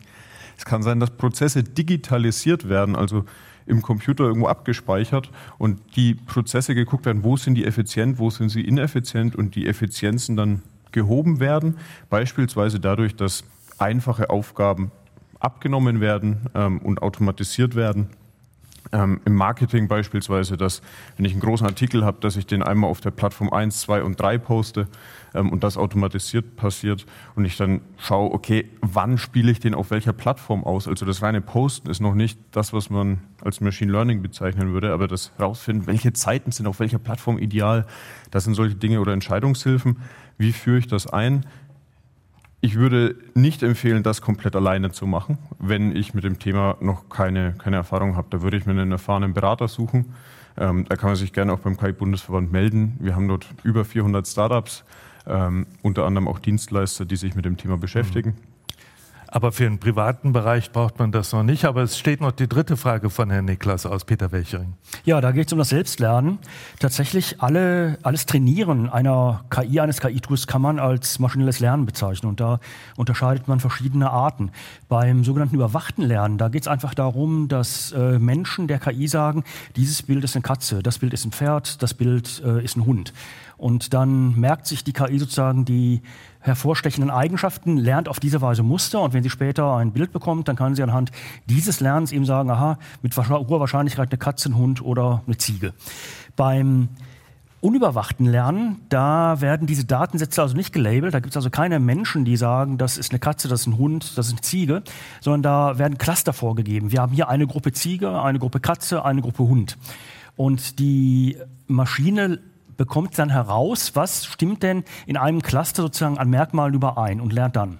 Es kann sein, dass Prozesse digitalisiert werden, also im Computer irgendwo abgespeichert und die Prozesse geguckt werden, wo sind die effizient, wo sind sie ineffizient und die Effizienzen dann gehoben werden, beispielsweise dadurch, dass einfache Aufgaben abgenommen werden ähm, und automatisiert werden. Ähm, Im Marketing beispielsweise, dass wenn ich einen großen Artikel habe, dass ich den einmal auf der Plattform 1, 2 und 3 poste ähm, und das automatisiert passiert und ich dann schaue, okay, wann spiele ich den auf welcher Plattform aus? Also das reine Posten ist noch nicht das, was man als Machine Learning bezeichnen würde, aber das herausfinden, welche Zeiten sind auf welcher Plattform ideal, das sind solche Dinge oder Entscheidungshilfen. Wie führe ich das ein? Ich würde nicht empfehlen, das komplett alleine zu machen, wenn ich mit dem Thema noch keine, keine Erfahrung habe. Da würde ich mir einen erfahrenen Berater suchen. Ähm, da kann man sich gerne auch beim KI-Bundesverband melden. Wir haben dort über 400 Startups, ähm, unter anderem auch Dienstleister, die sich mit dem Thema beschäftigen. Mhm. Aber für den privaten Bereich braucht man das noch nicht. Aber es steht noch die dritte Frage von Herrn Niklas aus Peter Welchering. Ja, da geht es um das Selbstlernen. Tatsächlich alle, alles Trainieren einer KI, eines KI-Tools kann man als maschinelles Lernen bezeichnen. Und da unterscheidet man verschiedene Arten. Beim sogenannten überwachten Lernen, da geht es einfach darum, dass äh, Menschen der KI sagen, dieses Bild ist eine Katze, das Bild ist ein Pferd, das Bild äh, ist ein Hund. Und dann merkt sich die KI sozusagen die hervorstechenden Eigenschaften, lernt auf diese Weise Muster und wenn sie später ein Bild bekommt, dann kann sie anhand dieses Lernens eben sagen, aha, mit hoher Wahrscheinlichkeit eine Katze, ein Hund oder eine Ziege. Beim unüberwachten Lernen, da werden diese Datensätze also nicht gelabelt. Da gibt es also keine Menschen, die sagen, das ist eine Katze, das ist ein Hund, das ist eine Ziege, sondern da werden Cluster vorgegeben. Wir haben hier eine Gruppe Ziege, eine Gruppe Katze, eine Gruppe Hund. Und die Maschine bekommt dann heraus, was stimmt denn in einem Cluster sozusagen an Merkmalen überein und lernt dann.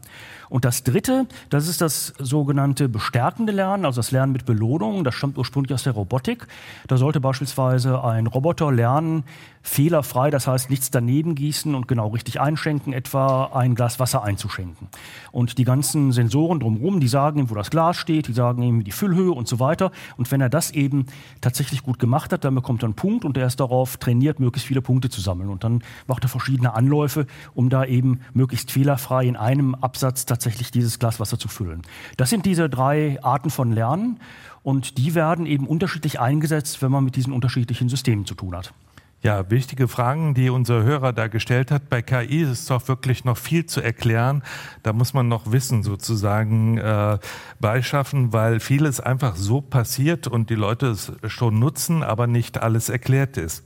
Und das dritte, das ist das sogenannte bestärkende Lernen, also das Lernen mit Belohnung. Das stammt ursprünglich aus der Robotik. Da sollte beispielsweise ein Roboter lernen, fehlerfrei, das heißt nichts daneben gießen und genau richtig einschenken, etwa ein Glas Wasser einzuschenken. Und die ganzen Sensoren drumherum, die sagen ihm, wo das Glas steht, die sagen ihm die Füllhöhe und so weiter. Und wenn er das eben tatsächlich gut gemacht hat, dann bekommt er einen Punkt und er ist darauf trainiert, möglichst viele Punkte zu sammeln. Und dann macht er verschiedene Anläufe, um da eben möglichst fehlerfrei in einem Absatz tatsächlich dieses Glas Wasser zu füllen. Das sind diese drei Arten von Lernen und die werden eben unterschiedlich eingesetzt, wenn man mit diesen unterschiedlichen Systemen zu tun hat. Ja, wichtige Fragen, die unser Hörer da gestellt hat. Bei KI ist doch wirklich noch viel zu erklären. Da muss man noch Wissen sozusagen äh, beischaffen, weil vieles einfach so passiert und die Leute es schon nutzen, aber nicht alles erklärt ist.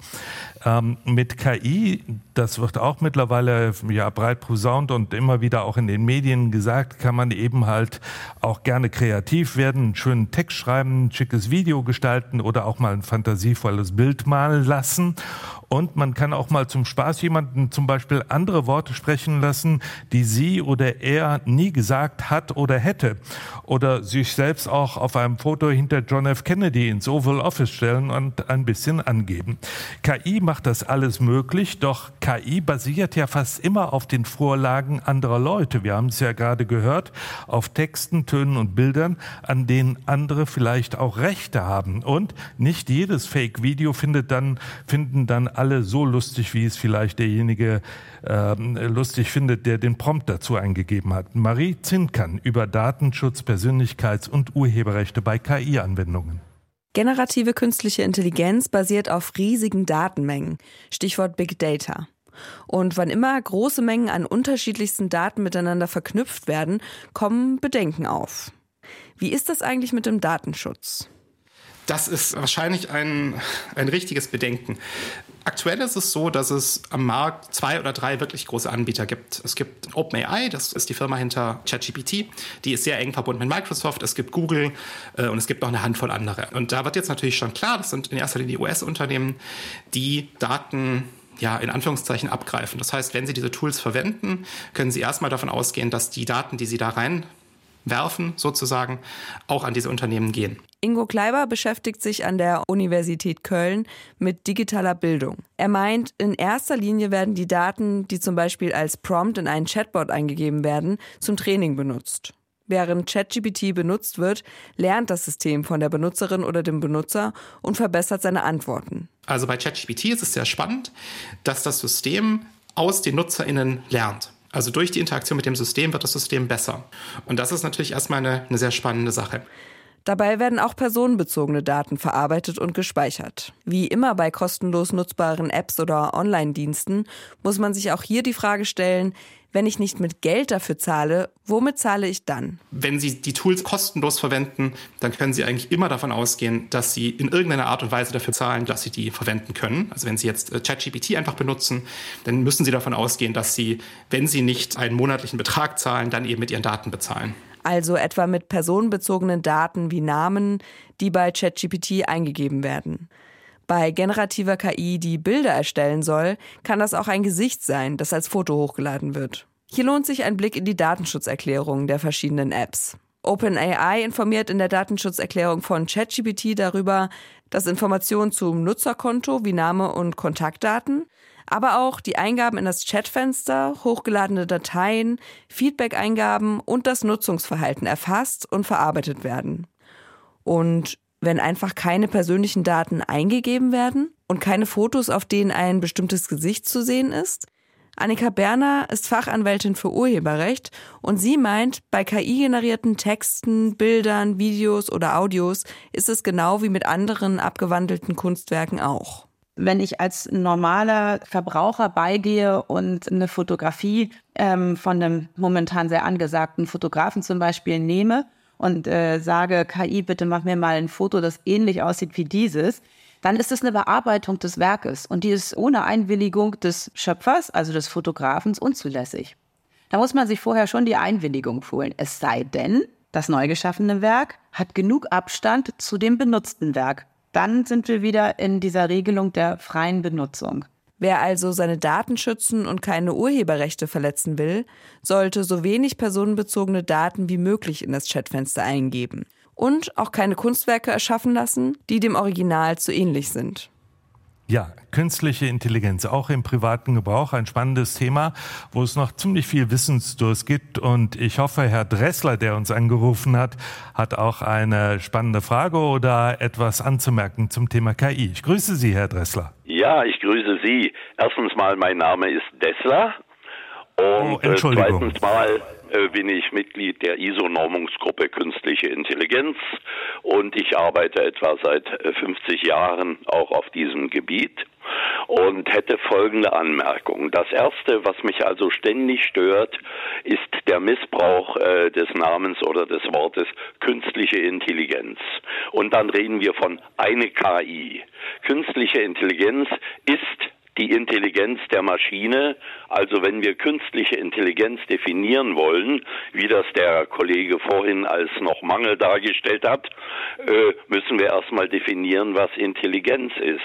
Ähm, mit KI, das wird auch mittlerweile ja, breit posaunt und immer wieder auch in den Medien gesagt, kann man eben halt auch gerne kreativ werden, einen schönen Text schreiben, ein schickes Video gestalten oder auch mal ein fantasievolles Bild malen lassen. Und man kann auch mal zum Spaß jemanden zum Beispiel andere Worte sprechen lassen, die sie oder er nie gesagt hat oder hätte. Oder sich selbst auch auf einem Foto hinter John F. Kennedy ins Oval Office stellen und ein bisschen angeben. KI macht das alles möglich, doch KI basiert ja fast immer auf den Vorlagen anderer Leute. Wir haben es ja gerade gehört, auf Texten, Tönen und Bildern, an denen andere vielleicht auch Rechte haben. Und nicht jedes Fake-Video findet dann, finden dann alle so lustig, wie es vielleicht derjenige äh, lustig findet, der den Prompt dazu eingegeben hat. Marie Zinkern über Datenschutz, Persönlichkeits- und Urheberrechte bei KI-Anwendungen. Generative künstliche Intelligenz basiert auf riesigen Datenmengen. Stichwort Big Data. Und wann immer große Mengen an unterschiedlichsten Daten miteinander verknüpft werden, kommen Bedenken auf. Wie ist das eigentlich mit dem Datenschutz? Das ist wahrscheinlich ein, ein richtiges Bedenken. Aktuell ist es so, dass es am Markt zwei oder drei wirklich große Anbieter gibt. Es gibt OpenAI, das ist die Firma hinter ChatGPT, die ist sehr eng verbunden mit Microsoft. Es gibt Google äh, und es gibt noch eine Handvoll andere. Und da wird jetzt natürlich schon klar, das sind in erster Linie US-Unternehmen, die Daten ja, in Anführungszeichen abgreifen. Das heißt, wenn Sie diese Tools verwenden, können Sie erstmal davon ausgehen, dass die Daten, die Sie da reinwerfen, sozusagen, auch an diese Unternehmen gehen. Ingo Kleiber beschäftigt sich an der Universität Köln mit digitaler Bildung. Er meint, in erster Linie werden die Daten, die zum Beispiel als Prompt in einen Chatbot eingegeben werden, zum Training benutzt. Während ChatGPT benutzt wird, lernt das System von der Benutzerin oder dem Benutzer und verbessert seine Antworten. Also bei ChatGPT ist es sehr spannend, dass das System aus den NutzerInnen lernt. Also durch die Interaktion mit dem System wird das System besser. Und das ist natürlich erstmal eine, eine sehr spannende Sache. Dabei werden auch personenbezogene Daten verarbeitet und gespeichert. Wie immer bei kostenlos nutzbaren Apps oder Online-Diensten muss man sich auch hier die Frage stellen, wenn ich nicht mit Geld dafür zahle, womit zahle ich dann? Wenn Sie die Tools kostenlos verwenden, dann können Sie eigentlich immer davon ausgehen, dass Sie in irgendeiner Art und Weise dafür zahlen, dass Sie die verwenden können. Also wenn Sie jetzt äh, ChatGPT einfach benutzen, dann müssen Sie davon ausgehen, dass Sie, wenn Sie nicht einen monatlichen Betrag zahlen, dann eben mit Ihren Daten bezahlen also etwa mit personenbezogenen Daten wie Namen, die bei ChatGPT eingegeben werden. Bei generativer KI, die Bilder erstellen soll, kann das auch ein Gesicht sein, das als Foto hochgeladen wird. Hier lohnt sich ein Blick in die Datenschutzerklärungen der verschiedenen Apps. OpenAI informiert in der Datenschutzerklärung von ChatGPT darüber, dass Informationen zum Nutzerkonto wie Name und Kontaktdaten aber auch die Eingaben in das Chatfenster, hochgeladene Dateien, Feedback-Eingaben und das Nutzungsverhalten erfasst und verarbeitet werden. Und wenn einfach keine persönlichen Daten eingegeben werden und keine Fotos, auf denen ein bestimmtes Gesicht zu sehen ist? Annika Berner ist Fachanwältin für Urheberrecht und sie meint, bei KI-generierten Texten, Bildern, Videos oder Audios ist es genau wie mit anderen abgewandelten Kunstwerken auch. Wenn ich als normaler Verbraucher beigehe und eine Fotografie ähm, von einem momentan sehr angesagten Fotografen zum Beispiel nehme und äh, sage, KI, bitte mach mir mal ein Foto, das ähnlich aussieht wie dieses, dann ist es eine Bearbeitung des Werkes und die ist ohne Einwilligung des Schöpfers, also des Fotografens, unzulässig. Da muss man sich vorher schon die Einwilligung holen. Es sei denn, das neu geschaffene Werk hat genug Abstand zu dem benutzten Werk dann sind wir wieder in dieser Regelung der freien Benutzung. Wer also seine Daten schützen und keine Urheberrechte verletzen will, sollte so wenig personenbezogene Daten wie möglich in das Chatfenster eingeben und auch keine Kunstwerke erschaffen lassen, die dem Original zu ähnlich sind. Ja, künstliche Intelligenz, auch im privaten Gebrauch, ein spannendes Thema, wo es noch ziemlich viel Wissensdurst gibt. Und ich hoffe, Herr Dressler, der uns angerufen hat, hat auch eine spannende Frage oder etwas anzumerken zum Thema KI. Ich grüße Sie, Herr Dressler. Ja, ich grüße Sie. Erstens mal, mein Name ist Dessler. Und oh, Entschuldigung. zweitens mal äh, bin ich Mitglied der ISO-Normungsgruppe Künstliche Intelligenz und ich arbeite etwa seit 50 äh, Jahren auch auf diesem Gebiet und hätte folgende Anmerkung. Das erste, was mich also ständig stört, ist der Missbrauch äh, des Namens oder des Wortes künstliche Intelligenz. Und dann reden wir von eine KI. Künstliche Intelligenz ist die Intelligenz der Maschine. Also wenn wir künstliche Intelligenz definieren wollen, wie das der Kollege vorhin als noch Mangel dargestellt hat, äh, müssen wir erstmal definieren, was Intelligenz ist.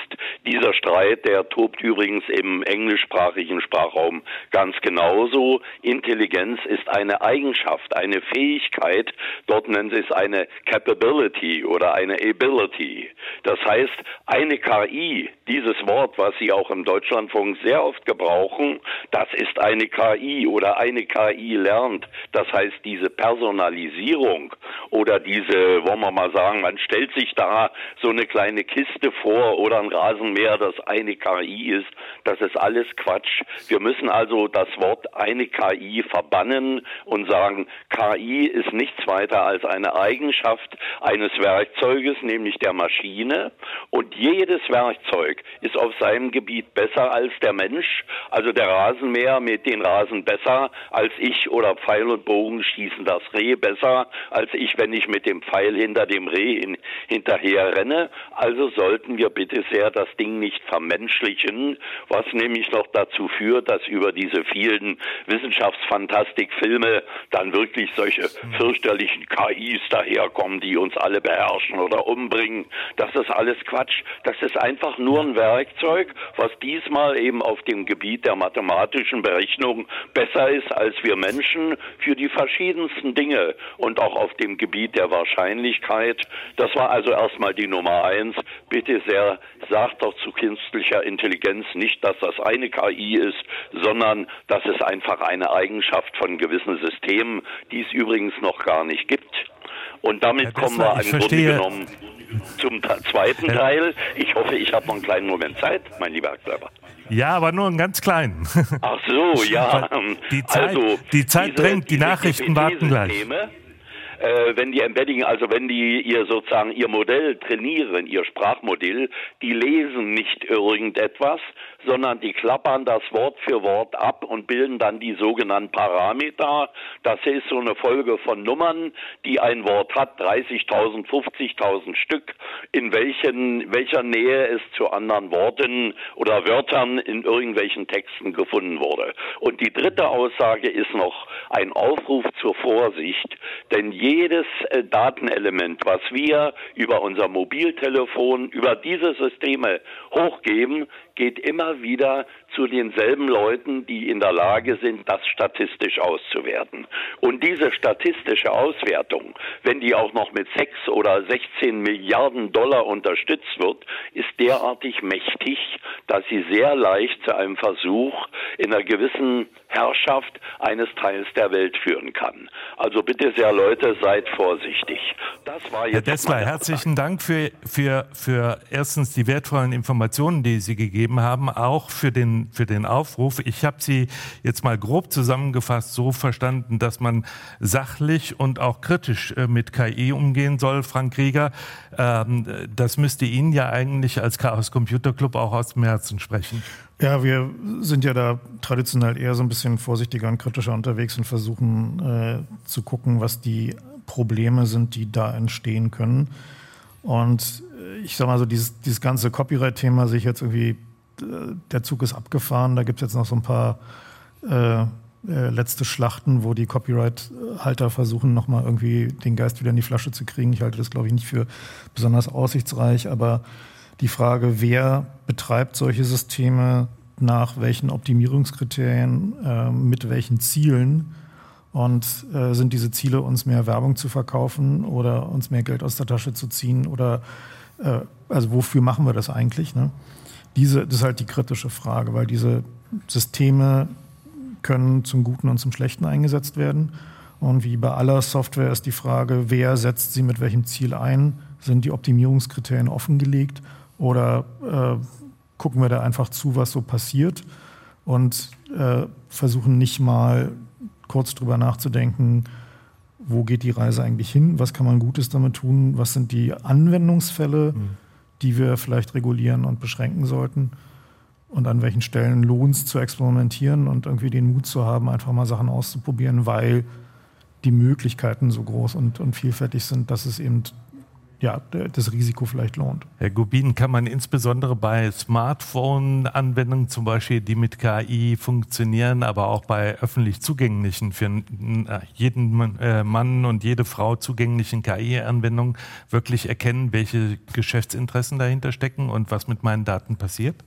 Dieser Streit, der tobt übrigens im englischsprachigen Sprachraum ganz genauso. Intelligenz ist eine Eigenschaft, eine Fähigkeit. Dort nennen sie es eine Capability oder eine Ability. Das heißt, eine KI, dieses Wort, was Sie auch im Deutschlandfunk sehr oft gebrauchen, das ist eine KI oder eine KI lernt. Das heißt, diese Personalisierung oder diese, wollen wir mal sagen, man stellt sich da so eine kleine Kiste vor oder ein Rasenmäher, das eine KI ist, das ist alles Quatsch. Wir müssen also das Wort eine KI verbannen und sagen, KI ist nichts weiter als eine Eigenschaft eines Werkzeuges, nämlich der Maschine. Und jedes Werkzeug ist auf seinem Gebiet besser als der Mensch. Also der Rasenmäher mit den Rasen besser als ich oder Pfeil und Bogen schießen das Reh besser als ich, wenn ich mit dem Pfeil hinter dem Reh hin, hinterher renne. Also sollten wir bitte sehr das Ding nicht vermenschlichen, was nämlich noch dazu führt, dass über diese vielen Wissenschaftsfantastikfilme dann wirklich solche fürchterlichen KIs daherkommen, die uns alle beherrschen oder umbringen. Das ist alles Quatsch. Das ist einfach nur ein Werkzeug, was diesmal eben auf dem Gebiet der mathematischen Berechnung besser ist als wir Menschen für die verschiedensten Dinge und auch auf dem Gebiet der Wahrscheinlichkeit. Das war also erstmal die Nummer eins. Bitte sehr, sagt doch zu künstlicher Intelligenz nicht, dass das eine KI ist, sondern dass es einfach eine Eigenschaft von gewissen Systemen, die es übrigens noch gar nicht gibt. Und damit kommen wir im Grunde genommen zum zweiten Teil. Ich hoffe, ich habe noch einen kleinen Moment Zeit, mein lieber Herr Kleiber. Ja, aber nur einen ganz kleinen. Ach so, [LAUGHS] ja. Die Zeit, also, die Zeit drängt, die Nachrichten warten gleich äh, wenn die Embedding, also wenn die ihr sozusagen ihr Modell trainieren, ihr Sprachmodell, die lesen nicht irgendetwas, sondern die klappern das Wort für Wort ab und bilden dann die sogenannten Parameter. Das ist so eine Folge von Nummern, die ein Wort hat, 30.000, 50.000 Stück, in welchen, welcher Nähe es zu anderen Worten oder Wörtern in irgendwelchen Texten gefunden wurde. Und die dritte Aussage ist noch ein Aufruf zur Vorsicht, denn jedes äh, Datenelement, was wir über unser Mobiltelefon, über diese Systeme hochgeben, geht immer wieder zu denselben Leuten, die in der Lage sind, das statistisch auszuwerten. Und diese statistische Auswertung, wenn die auch noch mit 6 oder 16 Milliarden Dollar unterstützt wird, ist derartig mächtig, dass sie sehr leicht zu einem Versuch in einer gewissen Herrschaft eines Teils der Welt führen kann. Also bitte sehr Leute, seid vorsichtig. Das war jetzt Herr Dessler, herzlichen Dank für, für, für erstens die wertvollen Informationen, die Sie gegeben haben, auch für den, für den Aufruf. Ich habe Sie jetzt mal grob zusammengefasst so verstanden, dass man sachlich und auch kritisch äh, mit KI umgehen soll, Frank Krieger. Ähm, das müsste Ihnen ja eigentlich als Chaos Computer Club auch aus dem Herzen sprechen. Ja, wir sind ja da traditionell eher so ein bisschen vorsichtiger und kritischer unterwegs und versuchen äh, zu gucken, was die Probleme sind, die da entstehen können. Und äh, ich sag mal so, dieses, dieses ganze Copyright-Thema sich jetzt irgendwie, der Zug ist abgefahren, da gibt es jetzt noch so ein paar äh, äh, letzte Schlachten, wo die Copyright-Halter versuchen, nochmal irgendwie den Geist wieder in die Flasche zu kriegen. Ich halte das, glaube ich, nicht für besonders aussichtsreich, aber die Frage, wer betreibt solche Systeme, nach welchen Optimierungskriterien, äh, mit welchen Zielen und äh, sind diese Ziele, uns mehr Werbung zu verkaufen oder uns mehr Geld aus der Tasche zu ziehen oder äh, also wofür machen wir das eigentlich? Ne? Diese, das ist halt die kritische Frage, weil diese Systeme können zum Guten und zum Schlechten eingesetzt werden. Und wie bei aller Software ist die Frage, wer setzt sie mit welchem Ziel ein? Sind die Optimierungskriterien offengelegt oder äh, gucken wir da einfach zu, was so passiert und äh, versuchen nicht mal kurz drüber nachzudenken, wo geht die Reise eigentlich hin, was kann man Gutes damit tun, was sind die Anwendungsfälle, mhm. Die wir vielleicht regulieren und beschränken sollten. Und an welchen Stellen lohnt es zu experimentieren und irgendwie den Mut zu haben, einfach mal Sachen auszuprobieren, weil die Möglichkeiten so groß und, und vielfältig sind, dass es eben ja, das Risiko vielleicht lohnt. Herr Gubin, kann man insbesondere bei Smartphone-Anwendungen zum Beispiel, die mit KI funktionieren, aber auch bei öffentlich zugänglichen, für äh, jeden äh, Mann und jede Frau zugänglichen KI-Anwendungen wirklich erkennen, welche Geschäftsinteressen dahinter stecken und was mit meinen Daten passiert?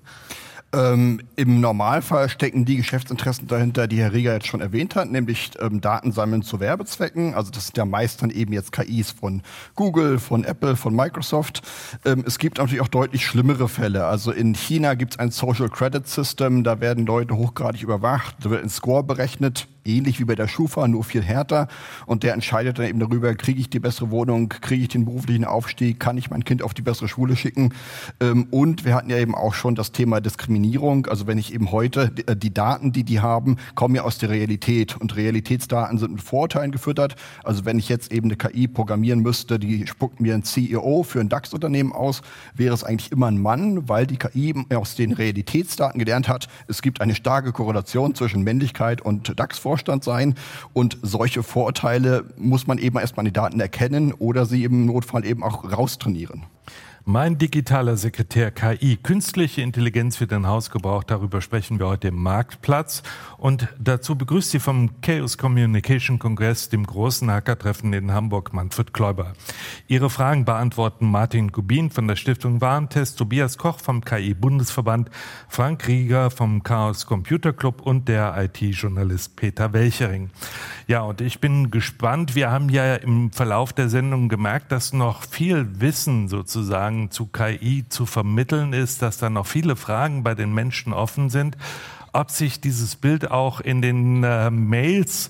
Ähm, Im Normalfall stecken die Geschäftsinteressen dahinter, die Herr Rieger jetzt schon erwähnt hat, nämlich ähm, Daten sammeln zu Werbezwecken. Also das sind ja meist dann eben jetzt KIs von Google, von Apple, von Microsoft. Ähm, es gibt natürlich auch deutlich schlimmere Fälle. Also in China gibt es ein Social Credit System, da werden Leute hochgradig überwacht, da wird ein Score berechnet ähnlich wie bei der Schufa, nur viel härter. Und der entscheidet dann eben darüber, kriege ich die bessere Wohnung, kriege ich den beruflichen Aufstieg, kann ich mein Kind auf die bessere Schule schicken. Ähm, und wir hatten ja eben auch schon das Thema Diskriminierung. Also wenn ich eben heute, äh, die Daten, die die haben, kommen ja aus der Realität. Und Realitätsdaten sind mit Vorurteilen gefüttert. Also wenn ich jetzt eben eine KI programmieren müsste, die spuckt mir ein CEO für ein DAX-Unternehmen aus, wäre es eigentlich immer ein Mann, weil die KI aus den Realitätsdaten gelernt hat, es gibt eine starke Korrelation zwischen Männlichkeit und DAX-Vorurteilen. Vorstand sein. Und solche Vorurteile muss man eben erstmal die Daten erkennen oder sie im Notfall eben auch raustrainieren. Mein digitaler Sekretär KI, künstliche Intelligenz für den Hausgebrauch, darüber sprechen wir heute im Marktplatz. Und dazu begrüßt Sie vom Chaos Communication Kongress, dem großen Hackertreffen in Hamburg, Manfred Kläuber. Ihre Fragen beantworten Martin Gubin von der Stiftung Warentest, Tobias Koch vom KI-Bundesverband, Frank Rieger vom Chaos Computer Club und der IT-Journalist Peter Welchering. Ja, und ich bin gespannt. Wir haben ja im Verlauf der Sendung gemerkt, dass noch viel Wissen sozusagen zu KI zu vermitteln ist, dass da noch viele Fragen bei den Menschen offen sind. Ob sich dieses Bild auch in den äh, Mails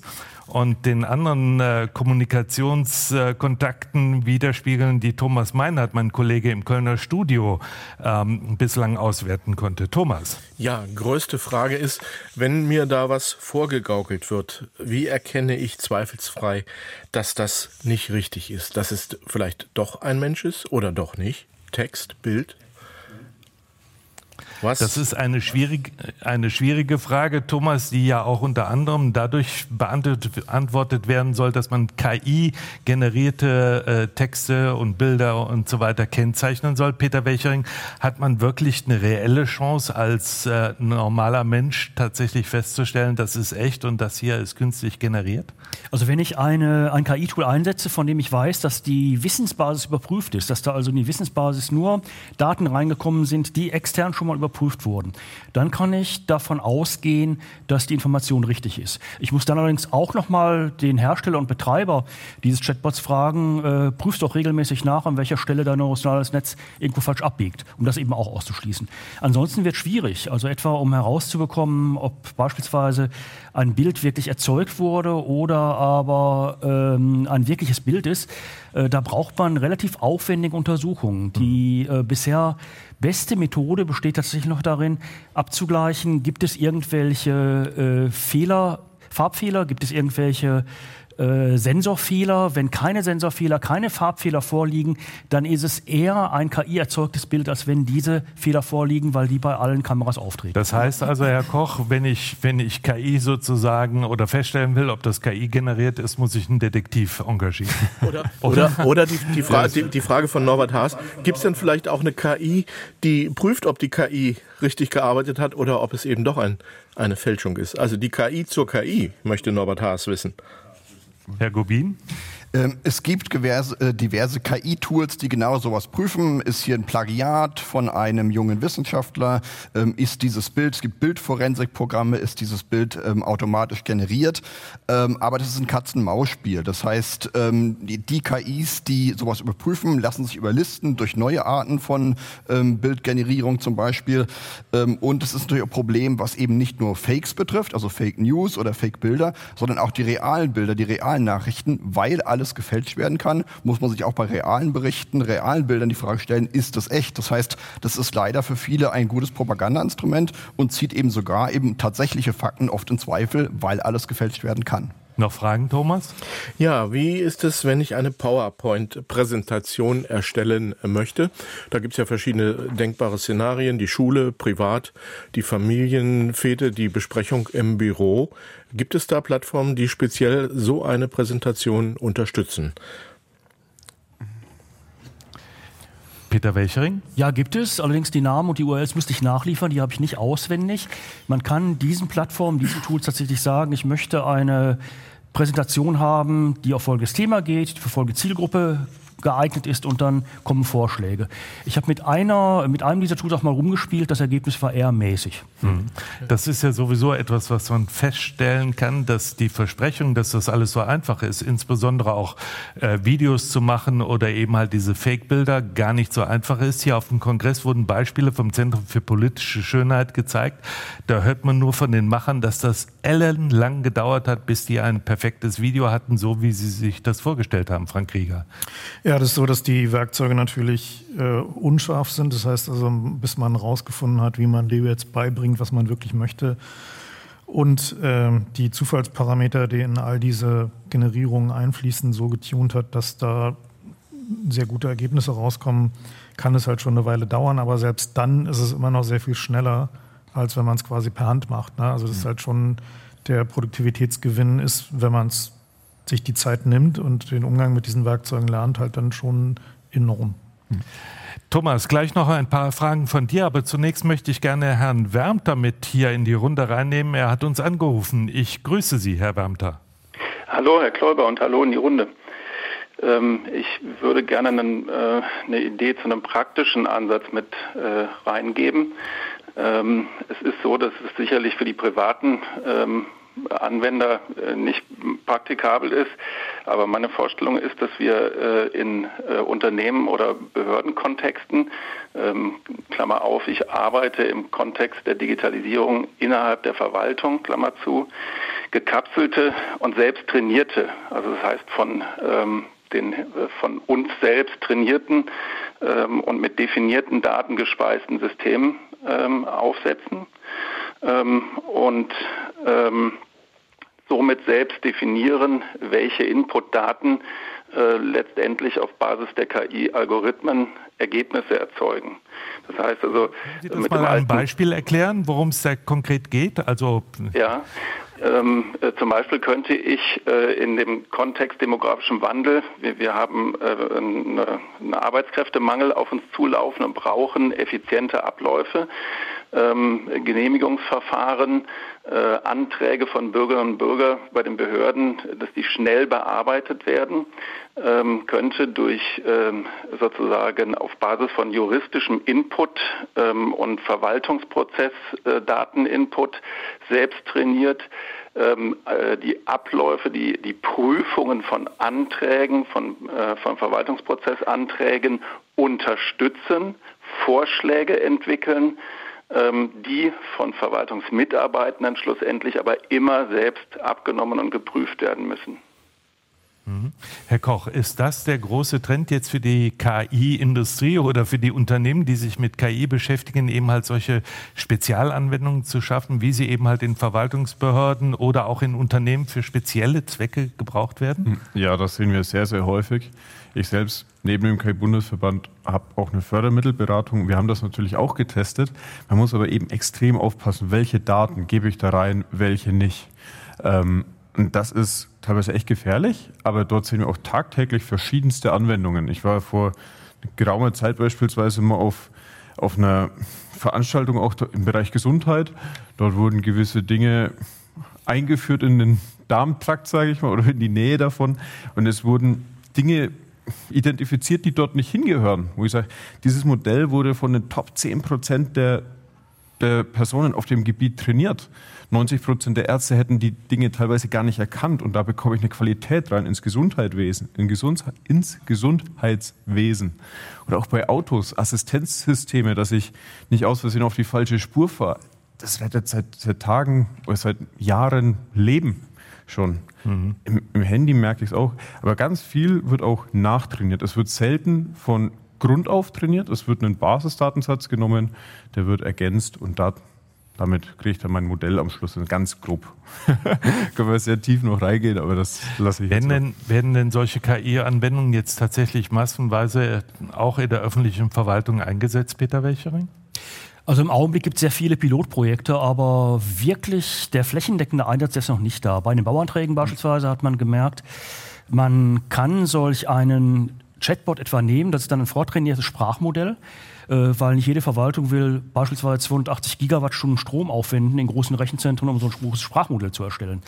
und den anderen äh, Kommunikationskontakten widerspiegeln, die Thomas Meinert, mein Kollege im Kölner Studio, ähm, bislang auswerten konnte. Thomas. Ja, größte Frage ist, wenn mir da was vorgegaukelt wird, wie erkenne ich zweifelsfrei, dass das nicht richtig ist, dass es vielleicht doch ein Mensch ist oder doch nicht? Text, Bild? Was? Das ist eine schwierige, eine schwierige Frage, Thomas, die ja auch unter anderem dadurch beantwortet werden soll, dass man KI-generierte äh, Texte und Bilder und so weiter kennzeichnen soll. Peter Welchering, hat man wirklich eine reelle Chance, als äh, normaler Mensch tatsächlich festzustellen, das ist echt und das hier ist künstlich generiert? Also wenn ich eine, ein KI-Tool einsetze, von dem ich weiß, dass die Wissensbasis überprüft ist, dass da also in die Wissensbasis nur Daten reingekommen sind, die extern schon mal überprüft überprüft wurden. Dann kann ich davon ausgehen, dass die Information richtig ist. Ich muss dann allerdings auch nochmal den Hersteller und Betreiber dieses Chatbots fragen, äh, prüfst doch regelmäßig nach, an welcher Stelle dein neuronales Netz irgendwo falsch abbiegt, um das eben auch auszuschließen. Ansonsten wird es schwierig, also etwa um herauszubekommen, ob beispielsweise ein Bild wirklich erzeugt wurde oder aber ähm, ein wirkliches Bild ist. Äh, da braucht man relativ aufwendige Untersuchungen, die äh, bisher beste Methode besteht tatsächlich noch darin, abzugleichen, gibt es irgendwelche äh, Fehler, Farbfehler, gibt es irgendwelche äh, Sensorfehler. Wenn keine Sensorfehler, keine Farbfehler vorliegen, dann ist es eher ein KI-erzeugtes Bild, als wenn diese Fehler vorliegen, weil die bei allen Kameras auftreten. Das heißt also, Herr Koch, wenn ich, wenn ich KI sozusagen oder feststellen will, ob das KI generiert ist, muss ich einen Detektiv engagieren. [LAUGHS] [LAUGHS] Oder, oder, oder die, die, Frage, die, die Frage von Norbert Haas, gibt es denn vielleicht auch eine KI, die prüft, ob die KI richtig gearbeitet hat oder ob es eben doch ein, eine Fälschung ist? Also die KI zur KI, möchte Norbert Haas wissen. Herr Gubin? Ähm, es gibt diverse, äh, diverse KI-Tools, die genau sowas prüfen. Ist hier ein Plagiat von einem jungen Wissenschaftler? Ähm, ist dieses Bild, es gibt Bildforensikprogramme, ist dieses Bild ähm, automatisch generiert? aber das ist ein Katzen-Maus-Spiel. Das heißt, die, KIs, die sowas überprüfen, lassen sich überlisten durch neue Arten von Bildgenerierung zum Beispiel. und es ist natürlich ein Problem, was eben nicht nur Fakes betrifft, also Fake News oder Fake-Bilder, sondern auch die realen Bilder, die realen Nachrichten, weil alle alles gefälscht werden kann, muss man sich auch bei realen Berichten, realen Bildern die Frage stellen, ist das echt? Das heißt, das ist leider für viele ein gutes Propagandainstrument und zieht eben sogar eben tatsächliche Fakten oft in Zweifel, weil alles gefälscht werden kann. Noch Fragen, Thomas? Ja, wie ist es, wenn ich eine PowerPoint-Präsentation erstellen möchte? Da gibt es ja verschiedene denkbare Szenarien, die Schule, privat, die Familienfete, die Besprechung im Büro. Gibt es da Plattformen, die speziell so eine Präsentation unterstützen? Peter Welchering? Ja, gibt es. Allerdings die Namen und die URLs müsste ich nachliefern, die habe ich nicht auswendig. Man kann diesen Plattformen, diesen Tools tatsächlich sagen, ich möchte eine Präsentation haben, die auf folgendes Thema geht, für folgende Zielgruppe geeignet ist und dann kommen Vorschläge. Ich habe mit einer, mit einem dieser Tools auch mal rumgespielt, das Ergebnis war eher mäßig. Mhm. Das ist ja sowieso etwas, was man feststellen kann, dass die Versprechung, dass das alles so einfach ist, insbesondere auch äh, Videos zu machen oder eben halt diese Fake-Bilder gar nicht so einfach ist. Hier auf dem Kongress wurden Beispiele vom Zentrum für politische Schönheit gezeigt. Da hört man nur von den Machern, dass das ellenlang gedauert hat, bis die ein perfektes Video hatten, so wie sie sich das vorgestellt haben, Frank Krieger. Ja, das ist so, dass die Werkzeuge natürlich äh, unscharf sind. Das heißt also, bis man herausgefunden hat, wie man Leo jetzt beibringt, was man wirklich möchte. Und äh, die Zufallsparameter, die in all diese Generierungen einfließen, so getunt hat, dass da sehr gute Ergebnisse rauskommen, kann es halt schon eine Weile dauern. Aber selbst dann ist es immer noch sehr viel schneller, als wenn man es quasi per Hand macht. Ne? Also das ist halt schon der Produktivitätsgewinn ist, wenn man es sich die Zeit nimmt und den Umgang mit diesen Werkzeugen lernt, halt dann schon enorm. Thomas, gleich noch ein paar Fragen von dir, aber zunächst möchte ich gerne Herrn Wärmter mit hier in die Runde reinnehmen. Er hat uns angerufen. Ich grüße Sie, Herr Wärmter. Hallo, Herr Kläuber und hallo in die Runde. Ähm, ich würde gerne äh, eine Idee zu einem praktischen Ansatz mit äh, reingeben. Ähm, es ist so, dass es sicherlich für die privaten ähm, Anwender äh, nicht praktikabel ist. Aber meine Vorstellung ist, dass wir äh, in äh, Unternehmen oder Behördenkontexten, ähm, Klammer auf, ich arbeite im Kontext der Digitalisierung innerhalb der Verwaltung, Klammer zu, gekapselte und selbst trainierte, also das heißt von ähm, den von uns selbst trainierten ähm, und mit definierten Daten gespeisten Systemen aufsetzen ähm, und ähm, somit selbst definieren, welche Inputdaten äh, letztendlich auf Basis der KI-Algorithmen Ergebnisse erzeugen. Das heißt also, Können Sie das mit mal ein Beispiel erklären, worum es da konkret geht? Also ja, ähm, äh, zum Beispiel könnte ich äh, in dem Kontext demografischem Wandel, wir, wir haben äh, eine, eine Arbeitskräftemangel auf uns zulaufen und brauchen effiziente Abläufe ähm, Genehmigungsverfahren, äh, Anträge von Bürgerinnen und Bürgern bei den Behörden, dass die schnell bearbeitet werden, ähm, könnte durch ähm, sozusagen auf Basis von juristischem Input ähm, und Verwaltungsprozess-Dateninput äh, selbst trainiert ähm, äh, die Abläufe, die, die Prüfungen von Anträgen, von, äh, von Verwaltungsprozessanträgen unterstützen, Vorschläge entwickeln, die von Verwaltungsmitarbeitenden schlussendlich aber immer selbst abgenommen und geprüft werden müssen. Mhm. Herr Koch, ist das der große Trend jetzt für die KI-Industrie oder für die Unternehmen, die sich mit KI beschäftigen, eben halt solche Spezialanwendungen zu schaffen, wie sie eben halt in Verwaltungsbehörden oder auch in Unternehmen für spezielle Zwecke gebraucht werden? Ja, das sehen wir sehr, sehr häufig. Ich selbst neben dem KI-Bundesverband habe auch eine Fördermittelberatung. Wir haben das natürlich auch getestet. Man muss aber eben extrem aufpassen, welche Daten gebe ich da rein, welche nicht. Ähm, und das ist teilweise echt gefährlich, aber dort sehen wir auch tagtäglich verschiedenste Anwendungen. Ich war vor geraumer Zeit beispielsweise mal auf, auf einer Veranstaltung auch im Bereich Gesundheit. Dort wurden gewisse Dinge eingeführt in den Darmtrakt, sage ich mal, oder in die Nähe davon. Und es wurden Dinge identifiziert, die dort nicht hingehören. Wo ich sage, dieses Modell wurde von den Top 10 Prozent der, der Personen auf dem Gebiet trainiert. 90 Prozent der Ärzte hätten die Dinge teilweise gar nicht erkannt und da bekomme ich eine Qualität rein ins Gesundheitswesen, in Gesund, ins Gesundheitswesen. Oder auch bei Autos, Assistenzsysteme, dass ich nicht aus Versehen auf die falsche Spur fahre. Das wird seit, seit Tagen oder seit Jahren leben schon. Mhm. Im, Im, Handy merke ich es auch. Aber ganz viel wird auch nachtrainiert. Es wird selten von Grund auf trainiert. Es wird ein Basisdatensatz genommen, der wird ergänzt und da, damit kriege ich dann mein Modell am Schluss ganz grob. [LAUGHS] Können wir sehr tief noch reingehen, aber das lasse ich werden jetzt. Denn, werden denn solche KI-Anwendungen jetzt tatsächlich massenweise auch in der öffentlichen Verwaltung eingesetzt, Peter Welchering? Also im Augenblick gibt es sehr viele Pilotprojekte, aber wirklich der flächendeckende Einsatz ist noch nicht da. Bei den Bauanträgen beispielsweise hat man gemerkt, man kann solch einen Chatbot etwa nehmen, das ist dann ein vortrainiertes Sprachmodell, weil nicht jede Verwaltung will beispielsweise 280 Gigawattstunden Strom aufwenden in großen Rechenzentren, um so ein großes Sprachmodell zu erstellen.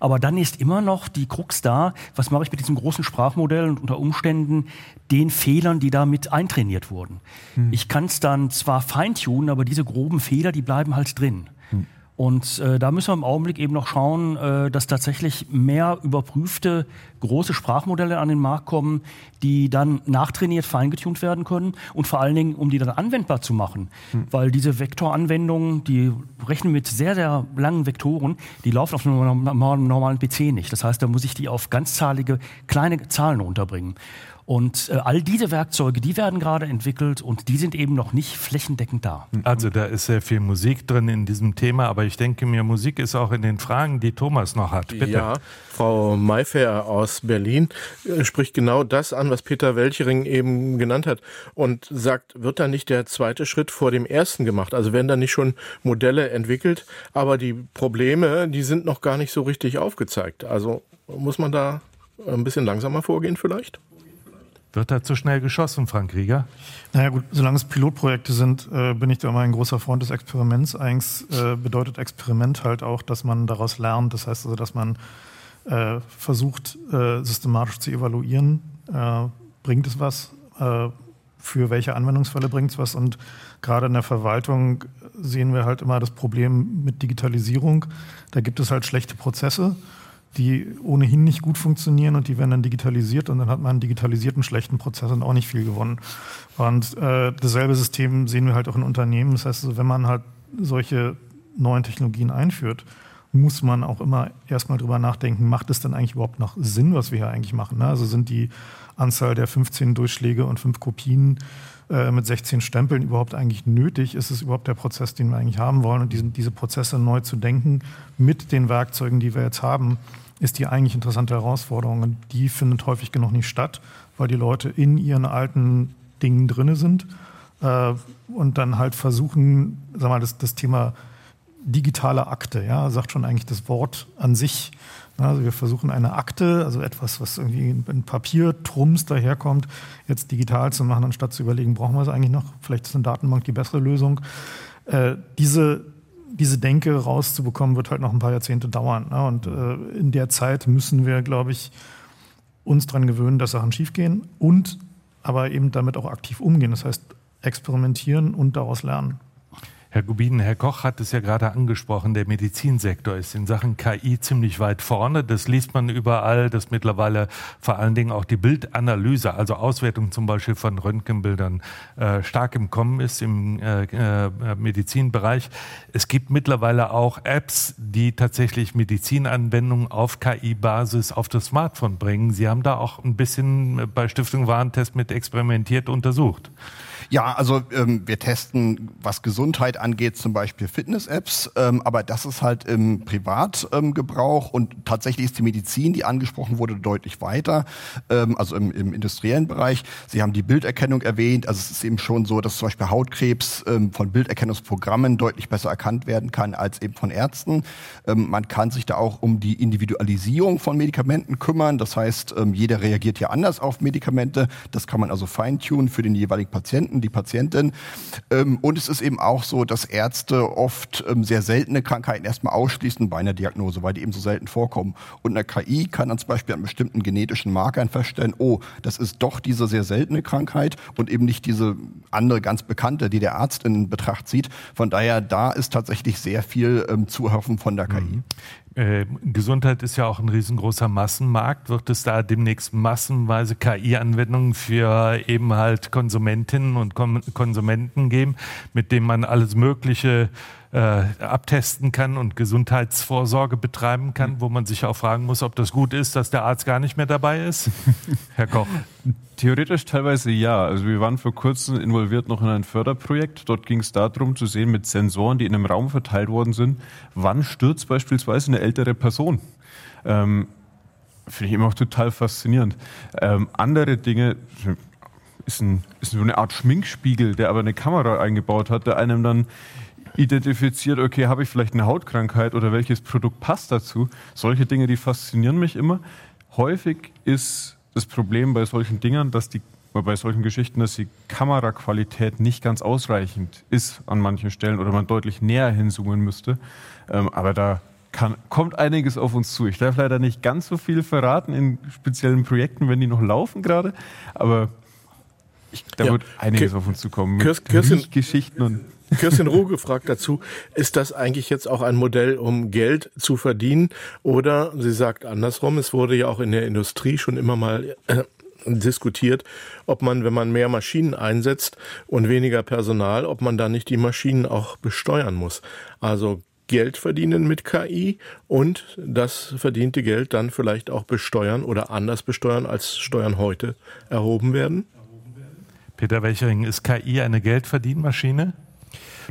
Aber dann ist immer noch die Krux da, was mache ich mit diesem großen Sprachmodell und unter Umständen den Fehlern, die damit eintrainiert wurden. Hm. Ich kann es dann zwar feintunen, aber diese groben Fehler, die bleiben halt drin. Hm. Und äh, da müssen wir im Augenblick eben noch schauen, äh, dass tatsächlich mehr überprüfte große Sprachmodelle an den Markt kommen, die dann nachtrainiert feingetunt werden können und vor allen Dingen, um die dann anwendbar zu machen. Hm. Weil diese Vektoranwendungen, die rechnen mit sehr, sehr langen Vektoren, die laufen auf einem normalen PC nicht. Das heißt, da muss ich die auf ganzzahlige kleine Zahlen unterbringen. Und äh, all diese Werkzeuge, die werden gerade entwickelt und die sind eben noch nicht flächendeckend da. Also da ist sehr viel Musik drin in diesem Thema, aber ich denke mir, Musik ist auch in den Fragen, die Thomas noch hat. Bitte. Ja, Frau Mayfair aus Berlin äh, spricht genau das an, was Peter Welchering eben genannt hat und sagt, wird da nicht der zweite Schritt vor dem ersten gemacht? Also werden da nicht schon Modelle entwickelt, aber die Probleme, die sind noch gar nicht so richtig aufgezeigt. Also muss man da ein bisschen langsamer vorgehen vielleicht? Wird da zu schnell geschossen, Frank Rieger? Naja gut, solange es Pilotprojekte sind, äh, bin ich da immer ein großer Freund des Experiments. Eigentlich äh, bedeutet Experiment halt auch, dass man daraus lernt. Das heißt also, dass man äh, versucht, äh, systematisch zu evaluieren, äh, bringt es was, äh, für welche Anwendungsfälle bringt es was. Und gerade in der Verwaltung sehen wir halt immer das Problem mit Digitalisierung. Da gibt es halt schlechte Prozesse die ohnehin nicht gut funktionieren und die werden dann digitalisiert und dann hat man einen digitalisierten schlechten Prozess und auch nicht viel gewonnen. Und äh, dasselbe System sehen wir halt auch in Unternehmen. Das heißt, wenn man halt solche neuen Technologien einführt, muss man auch immer erstmal drüber nachdenken, macht es denn eigentlich überhaupt noch Sinn, was wir hier eigentlich machen? Ne? Also sind die Anzahl der 15 Durchschläge und 5 Kopien äh, mit 16 Stempeln überhaupt eigentlich nötig? Ist es überhaupt der Prozess, den wir eigentlich haben wollen? Und diesen, diese Prozesse neu zu denken mit den Werkzeugen, die wir jetzt haben, ist die eigentlich interessante Herausforderung. Und die findet häufig genug nicht statt, weil die Leute in ihren alten Dingen drinne sind äh, und dann halt versuchen, sag mal, das, das Thema digitale Akte, ja, sagt schon eigentlich das Wort an sich. Also wir versuchen eine Akte, also etwas, was irgendwie in Papiertrums daherkommt, jetzt digital zu machen, anstatt zu überlegen, brauchen wir es eigentlich noch? Vielleicht ist eine Datenbank die bessere Lösung. Äh, diese diese Denke rauszubekommen, wird halt noch ein paar Jahrzehnte dauern. Ne? Und äh, in der Zeit müssen wir, glaube ich, uns daran gewöhnen, dass Sachen schiefgehen und aber eben damit auch aktiv umgehen. Das heißt, experimentieren und daraus lernen. Herr Gubin, Herr Koch hat es ja gerade angesprochen, der Medizinsektor ist in Sachen KI ziemlich weit vorne. Das liest man überall, dass mittlerweile vor allen Dingen auch die Bildanalyse, also Auswertung zum Beispiel von Röntgenbildern, äh, stark im Kommen ist im äh, äh, Medizinbereich. Es gibt mittlerweile auch Apps, die tatsächlich Medizinanwendungen auf KI-Basis auf das Smartphone bringen. Sie haben da auch ein bisschen bei Stiftung Warentest mit experimentiert untersucht. Ja, also ähm, wir testen, was Gesundheit angeht, zum Beispiel Fitness-Apps, ähm, aber das ist halt im Privatgebrauch ähm, und tatsächlich ist die Medizin, die angesprochen wurde, deutlich weiter, ähm, also im, im industriellen Bereich. Sie haben die Bilderkennung erwähnt, also es ist eben schon so, dass zum Beispiel Hautkrebs ähm, von Bilderkennungsprogrammen deutlich besser erkannt werden kann als eben von Ärzten. Ähm, man kann sich da auch um die Individualisierung von Medikamenten kümmern, das heißt, ähm, jeder reagiert ja anders auf Medikamente, das kann man also feintunen für den jeweiligen Patienten Patienten, die Patientin. Ähm, und es ist eben auch so, dass Ärzte oft ähm, sehr seltene Krankheiten erstmal ausschließen bei einer Diagnose, weil die eben so selten vorkommen. Und eine KI kann dann zum Beispiel an bestimmten genetischen Markern feststellen, oh, das ist doch diese sehr seltene Krankheit und eben nicht diese andere ganz bekannte, die der Arzt in Betracht zieht. Von daher, da ist tatsächlich sehr viel ähm, zu hoffen von der KI. Mhm. Äh, Gesundheit ist ja auch ein riesengroßer Massenmarkt. Wird es da demnächst massenweise KI-Anwendungen für eben halt Konsumentinnen und Konsumenten geben, mit denen man alles Mögliche äh, abtesten kann und Gesundheitsvorsorge betreiben kann, wo man sich auch fragen muss, ob das gut ist, dass der Arzt gar nicht mehr dabei ist? [LAUGHS] Herr Koch. Theoretisch teilweise ja. Also wir waren vor kurzem involviert noch in ein Förderprojekt. Dort ging es darum zu sehen mit Sensoren, die in einem Raum verteilt worden sind, wann stürzt beispielsweise eine ältere Person. Ähm, Finde ich immer auch total faszinierend. Ähm, andere Dinge ist, ein, ist so eine Art Schminkspiegel, der aber eine Kamera eingebaut hat, der einem dann identifiziert, okay, habe ich vielleicht eine Hautkrankheit oder welches Produkt passt dazu. Solche Dinge, die faszinieren mich immer. Häufig ist das Problem bei solchen Dingern, dass die bei solchen Geschichten, dass die Kameraqualität nicht ganz ausreichend ist an manchen Stellen oder man deutlich näher hinzoomen müsste. Ähm, aber da kann, kommt einiges auf uns zu. Ich darf leider nicht ganz so viel verraten in speziellen Projekten, wenn die noch laufen gerade. Aber ich, da ja. wird einiges K auf uns zukommen. Kirsten, Geschichten und [LAUGHS] Kirsten Ruge fragt dazu, ist das eigentlich jetzt auch ein Modell, um Geld zu verdienen? Oder sie sagt andersrum, es wurde ja auch in der Industrie schon immer mal äh, diskutiert, ob man, wenn man mehr Maschinen einsetzt und weniger Personal, ob man da nicht die Maschinen auch besteuern muss. Also Geld verdienen mit KI und das verdiente Geld dann vielleicht auch besteuern oder anders besteuern, als Steuern heute erhoben werden? Peter Welchering, ist KI eine Geldverdienmaschine?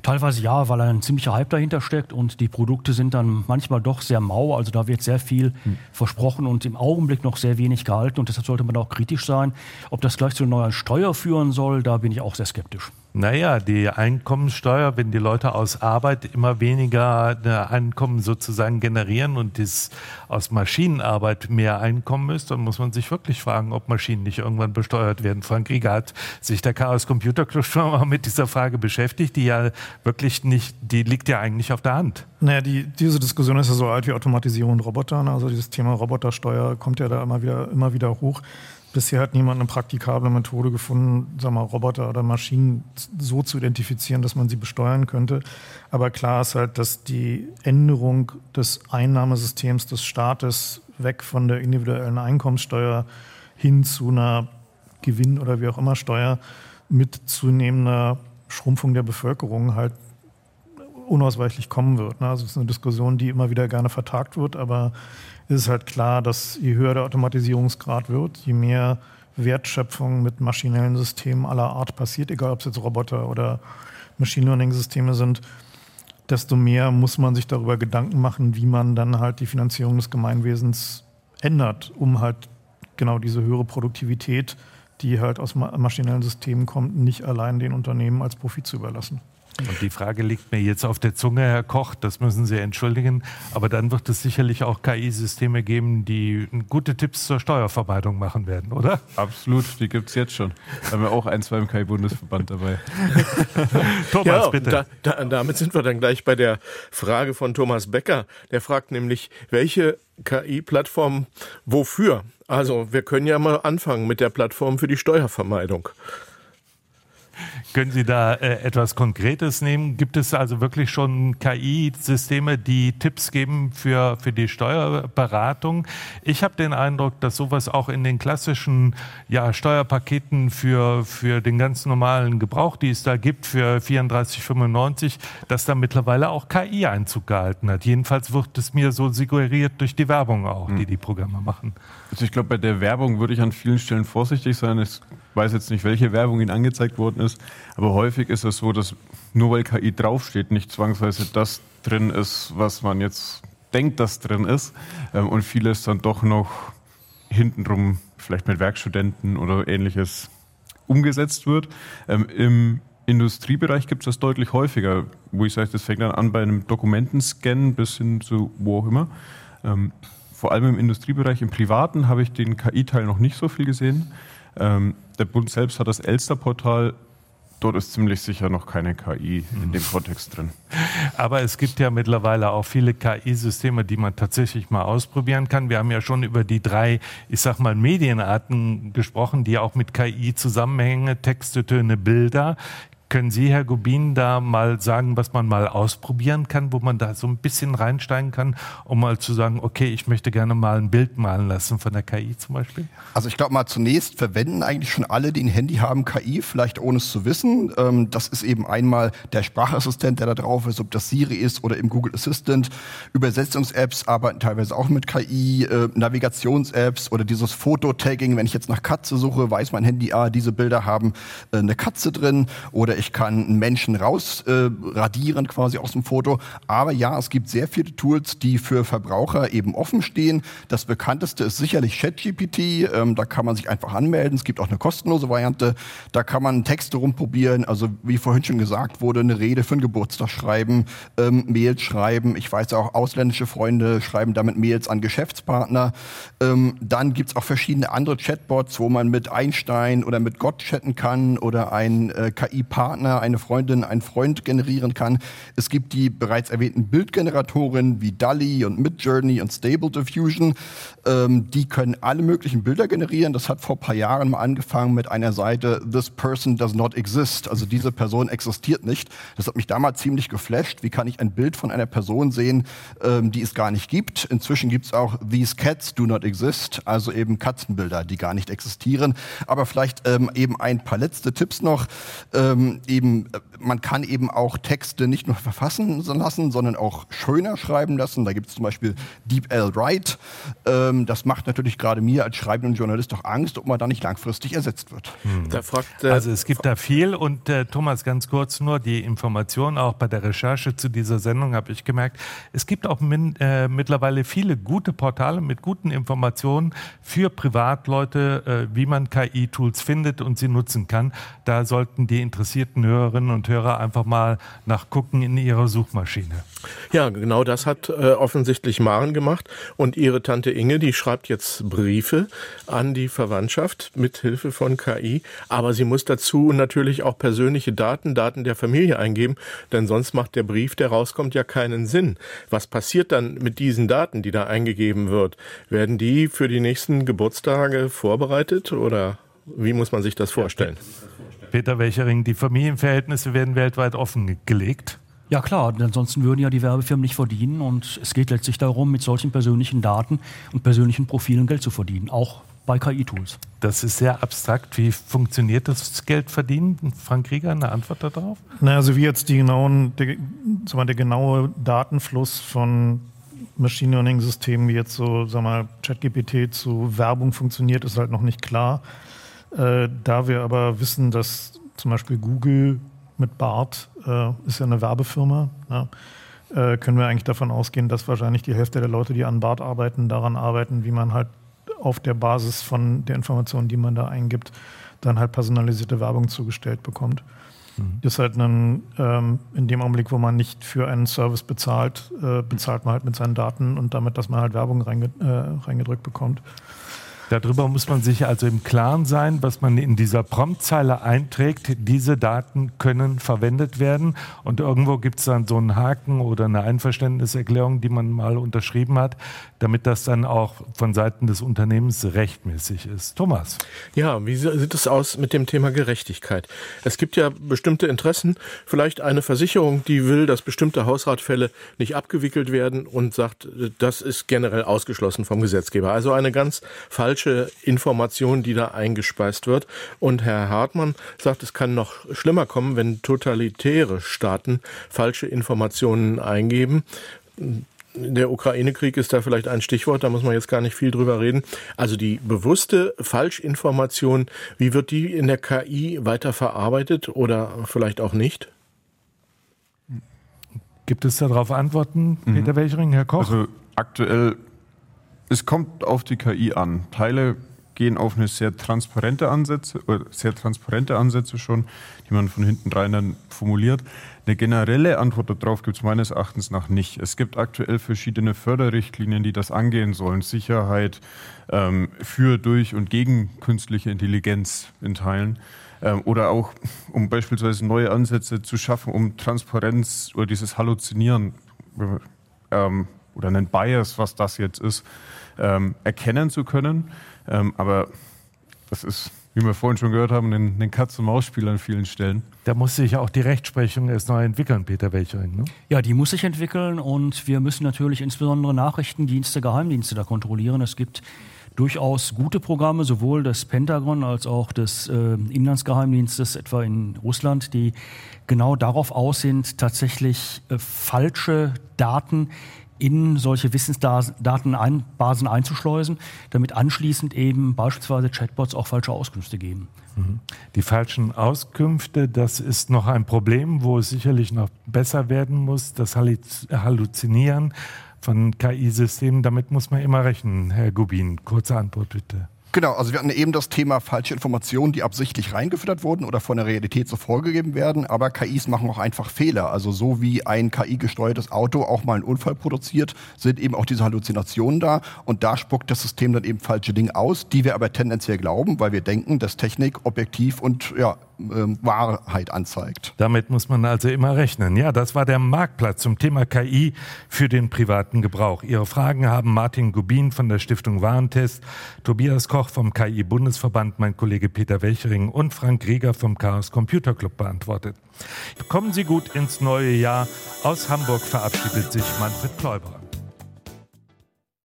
Teilweise ja, weil ein ziemlicher Hype dahinter steckt und die Produkte sind dann manchmal doch sehr mau. Also da wird sehr viel hm. versprochen und im Augenblick noch sehr wenig gehalten und deshalb sollte man auch kritisch sein. Ob das gleich zu einer neuen Steuer führen soll, da bin ich auch sehr skeptisch. Naja, die Einkommensteuer, wenn die Leute aus Arbeit immer weniger Einkommen sozusagen generieren und das aus Maschinenarbeit mehr Einkommen ist, dann muss man sich wirklich fragen, ob Maschinen nicht irgendwann besteuert werden. Frank Rieger hat sich der Chaos Computer Club [LAUGHS] schon mal mit dieser Frage beschäftigt, die ja wirklich nicht, die liegt ja eigentlich auf der Hand. Naja, die, diese Diskussion ist ja so alt wie Automatisierung und Roboter. Also dieses Thema Robotersteuer kommt ja da immer wieder, immer wieder hoch. Bisher hat niemand eine praktikable Methode gefunden, sag mal, Roboter oder Maschinen so zu identifizieren, dass man sie besteuern könnte. Aber klar ist halt, dass die Änderung des Einnahmesystems des Staates weg von der individuellen Einkommenssteuer hin zu einer Gewinn- oder wie auch immer Steuer mit zunehmender Schrumpfung der Bevölkerung halt unausweichlich kommen wird. Ne? Also es ist eine Diskussion, die immer wieder gerne vertagt wird, aber ist es halt klar, dass je höher der Automatisierungsgrad wird, je mehr Wertschöpfung mit maschinellen Systemen aller Art passiert, egal ob es jetzt Roboter oder Machine Learning Systeme sind, desto mehr muss man sich darüber Gedanken machen, wie man dann halt die Finanzierung des Gemeinwesens ändert, um halt genau diese höhere Produktivität, die halt aus maschinellen Systemen kommt, nicht allein den Unternehmen als Profit zu überlassen. Und die Frage liegt mir jetzt auf der Zunge, Herr Koch, das müssen Sie entschuldigen. Aber dann wird es sicherlich auch KI-Systeme geben, die gute Tipps zur Steuervermeidung machen werden, oder? Absolut, die gibt es jetzt schon. Da haben wir auch ein, zwei im KI-Bundesverband dabei. [LAUGHS] Thomas, ja, bitte. Da, da, damit sind wir dann gleich bei der Frage von Thomas Becker. Der fragt nämlich, welche KI-Plattform wofür? Also wir können ja mal anfangen mit der Plattform für die Steuervermeidung. Können Sie da äh, etwas Konkretes nehmen? Gibt es also wirklich schon KI-Systeme, die Tipps geben für, für die Steuerberatung? Ich habe den Eindruck, dass sowas auch in den klassischen ja, Steuerpaketen für, für den ganz normalen Gebrauch, die es da gibt, für 34,95, dass da mittlerweile auch KI Einzug gehalten hat. Jedenfalls wird es mir so suggeriert durch die Werbung auch, die hm. die Programme machen. Also ich glaube, bei der Werbung würde ich an vielen Stellen vorsichtig sein. Ich weiß jetzt nicht, welche Werbung Ihnen angezeigt worden ist, aber häufig ist es so, dass nur weil KI draufsteht, nicht zwangsweise das drin ist, was man jetzt denkt, dass drin ist. Ähm, und vieles dann doch noch hintenrum vielleicht mit Werkstudenten oder ähnliches umgesetzt wird. Ähm, Im Industriebereich gibt es das deutlich häufiger, wo ich sage, das fängt dann an bei einem Dokumentenscan bis hin zu wo auch immer. Ähm, vor allem im Industriebereich, im Privaten habe ich den KI-Teil noch nicht so viel gesehen. Ähm, der Bund selbst hat das Elster-Portal. Dort ist ziemlich sicher noch keine KI in dem Kontext drin. Aber es gibt ja mittlerweile auch viele KI-Systeme, die man tatsächlich mal ausprobieren kann. Wir haben ja schon über die drei, ich sag mal, Medienarten gesprochen, die auch mit KI zusammenhängen. Texte, Töne, Bilder. Können Sie, Herr Gubin, da mal sagen, was man mal ausprobieren kann, wo man da so ein bisschen reinsteigen kann, um mal zu sagen, okay, ich möchte gerne mal ein Bild malen lassen von der KI zum Beispiel? Also ich glaube mal zunächst verwenden eigentlich schon alle, die ein Handy haben, KI, vielleicht ohne es zu wissen. Ähm, das ist eben einmal der Sprachassistent, der da drauf ist, ob das Siri ist oder im Google Assistant. Übersetzungs-Apps arbeiten teilweise auch mit KI, äh, Navigations-Apps oder dieses Fototagging. Wenn ich jetzt nach Katze suche, weiß mein Handy, ah, diese Bilder haben äh, eine Katze drin oder ich kann einen Menschen rausradieren äh, quasi aus dem Foto. Aber ja, es gibt sehr viele Tools, die für Verbraucher eben offen stehen. Das bekannteste ist sicherlich ChatGPT. Ähm, da kann man sich einfach anmelden. Es gibt auch eine kostenlose Variante. Da kann man Texte rumprobieren. Also wie vorhin schon gesagt wurde, eine Rede für einen Geburtstag schreiben, ähm, Mails schreiben. Ich weiß auch, ausländische Freunde schreiben damit Mails an Geschäftspartner. Ähm, dann gibt's auch verschiedene andere Chatbots, wo man mit Einstein oder mit Gott chatten kann oder ein äh, KI-Partner, eine Freundin, einen Freund generieren kann. Es gibt die bereits erwähnten Bildgeneratoren wie DALI und Midjourney und Stable Diffusion. Ähm, die können alle möglichen Bilder generieren. Das hat vor paar Jahren mal angefangen mit einer Seite This person does not exist. Also diese Person existiert nicht. Das hat mich damals ziemlich geflasht. Wie kann ich ein Bild von einer Person sehen, ähm, die es gar nicht gibt? Inzwischen gibt es auch These cats do not exist, also eben Katzenbilder, die gar nicht existieren. Aber vielleicht ähm, eben ein paar letzte Tipps noch. Ähm, eben, man kann eben auch Texte nicht nur verfassen lassen, sondern auch schöner schreiben lassen. Da gibt es zum Beispiel Deep L. Wright. Ähm, das macht natürlich gerade mir als schreibenden Journalist doch Angst, ob man da nicht langfristig ersetzt wird. Hm. Da fragt, äh, also es gibt da viel und äh, Thomas, ganz kurz nur die Information, auch bei der Recherche zu dieser Sendung habe ich gemerkt, es gibt auch min, äh, mittlerweile viele gute Portale mit guten Informationen für Privatleute, äh, wie man KI-Tools findet und sie nutzen kann. Da sollten die interessierten Hörerinnen und Hörer einfach mal nachgucken in ihrer Suchmaschine. Ja, genau das hat äh, offensichtlich Maren gemacht und ihre Tante Inge, die schreibt jetzt Briefe an die Verwandtschaft mit Hilfe von KI, aber sie muss dazu natürlich auch persönliche Daten, Daten der Familie eingeben, denn sonst macht der Brief, der rauskommt, ja keinen Sinn. Was passiert dann mit diesen Daten, die da eingegeben wird? Werden die für die nächsten Geburtstage vorbereitet oder wie muss man sich das vorstellen? Peter Welchering, die Familienverhältnisse werden weltweit offengelegt. Ja klar, denn ansonsten würden ja die Werbefirmen nicht verdienen und es geht letztlich darum, mit solchen persönlichen Daten und persönlichen Profilen Geld zu verdienen, auch bei KI-Tools. Das ist sehr abstrakt. Wie funktioniert das Geldverdienen? Frank Krieger, eine Antwort darauf? Na, also wie jetzt die genauen, der, der genaue Datenfluss von Machine Learning Systemen wie jetzt so, sag mal, ChatGPT zu Werbung funktioniert, ist halt noch nicht klar. Äh, da wir aber wissen, dass zum Beispiel Google mit BART äh, ist ja eine Werbefirma, ja, äh, können wir eigentlich davon ausgehen, dass wahrscheinlich die Hälfte der Leute, die an BART arbeiten, daran arbeiten, wie man halt auf der Basis von der Informationen, die man da eingibt, dann halt personalisierte Werbung zugestellt bekommt. Mhm. Das ist halt ein, ähm, in dem Augenblick, wo man nicht für einen Service bezahlt, äh, bezahlt man halt mit seinen Daten und damit, dass man halt Werbung reinge äh, reingedrückt bekommt. Darüber muss man sich also im Klaren sein, was man in dieser Promptzeile einträgt. Diese Daten können verwendet werden und irgendwo gibt es dann so einen Haken oder eine Einverständniserklärung, die man mal unterschrieben hat, damit das dann auch von Seiten des Unternehmens rechtmäßig ist. Thomas. Ja, wie sieht es aus mit dem Thema Gerechtigkeit? Es gibt ja bestimmte Interessen. Vielleicht eine Versicherung, die will, dass bestimmte Hausratfälle nicht abgewickelt werden und sagt, das ist generell ausgeschlossen vom Gesetzgeber. Also eine ganz falsche falsche Information, die da eingespeist wird. Und Herr Hartmann sagt, es kann noch schlimmer kommen, wenn totalitäre Staaten falsche Informationen eingeben. Der Ukraine-Krieg ist da vielleicht ein Stichwort, da muss man jetzt gar nicht viel drüber reden. Also die bewusste Falschinformation, wie wird die in der KI weiter verarbeitet oder vielleicht auch nicht? Gibt es darauf Antworten, Peter mhm. Welchering, Herr Koch? Also aktuell es kommt auf die KI an. Teile gehen auf eine sehr transparente Ansätze, oder sehr transparente Ansätze schon, die man von hinten rein dann formuliert. Eine generelle Antwort darauf gibt es meines Erachtens nach nicht. Es gibt aktuell verschiedene Förderrichtlinien, die das angehen sollen. Sicherheit ähm, für, durch und gegen künstliche Intelligenz in Teilen. Ähm, oder auch, um beispielsweise neue Ansätze zu schaffen, um Transparenz oder dieses Halluzinieren ähm, oder einen Bias, was das jetzt ist, ähm, erkennen zu können. Ähm, aber das ist, wie wir vorhin schon gehört haben, ein, ein Katz-und-Maus-Spiel an vielen Stellen. Da muss sich ja auch die Rechtsprechung erst neu entwickeln, Peter Welchering. Ne? Ja, die muss sich entwickeln und wir müssen natürlich insbesondere Nachrichtendienste, Geheimdienste da kontrollieren. Es gibt durchaus gute Programme, sowohl des Pentagon als auch des äh, Inlandsgeheimdienstes, etwa in Russland, die genau darauf aus sind, tatsächlich äh, falsche Daten in solche Wissensdatenbasen einzuschleusen, damit anschließend eben beispielsweise Chatbots auch falsche Auskünfte geben. Mhm. Die falschen Auskünfte, das ist noch ein Problem, wo es sicherlich noch besser werden muss. Das Halluzinieren von KI-Systemen, damit muss man immer rechnen. Herr Gubin, kurze Antwort bitte. Genau, also wir hatten eben das Thema falsche Informationen, die absichtlich reingefüttert wurden oder von der Realität so vorgegeben werden. Aber KIs machen auch einfach Fehler. Also so wie ein KI-gesteuertes Auto auch mal einen Unfall produziert, sind eben auch diese Halluzinationen da. Und da spuckt das System dann eben falsche Dinge aus, die wir aber tendenziell glauben, weil wir denken, dass Technik objektiv und ja, ähm, Wahrheit anzeigt. Damit muss man also immer rechnen. Ja, das war der Marktplatz zum Thema KI für den privaten Gebrauch. Ihre Fragen haben Martin Gubin von der Stiftung Warentest, Tobias Koch vom KI-Bundesverband, mein Kollege Peter Welchering und Frank Rieger vom Chaos Computer Club beantwortet. Kommen Sie gut ins neue Jahr. Aus Hamburg verabschiedet sich Manfred Kläuber.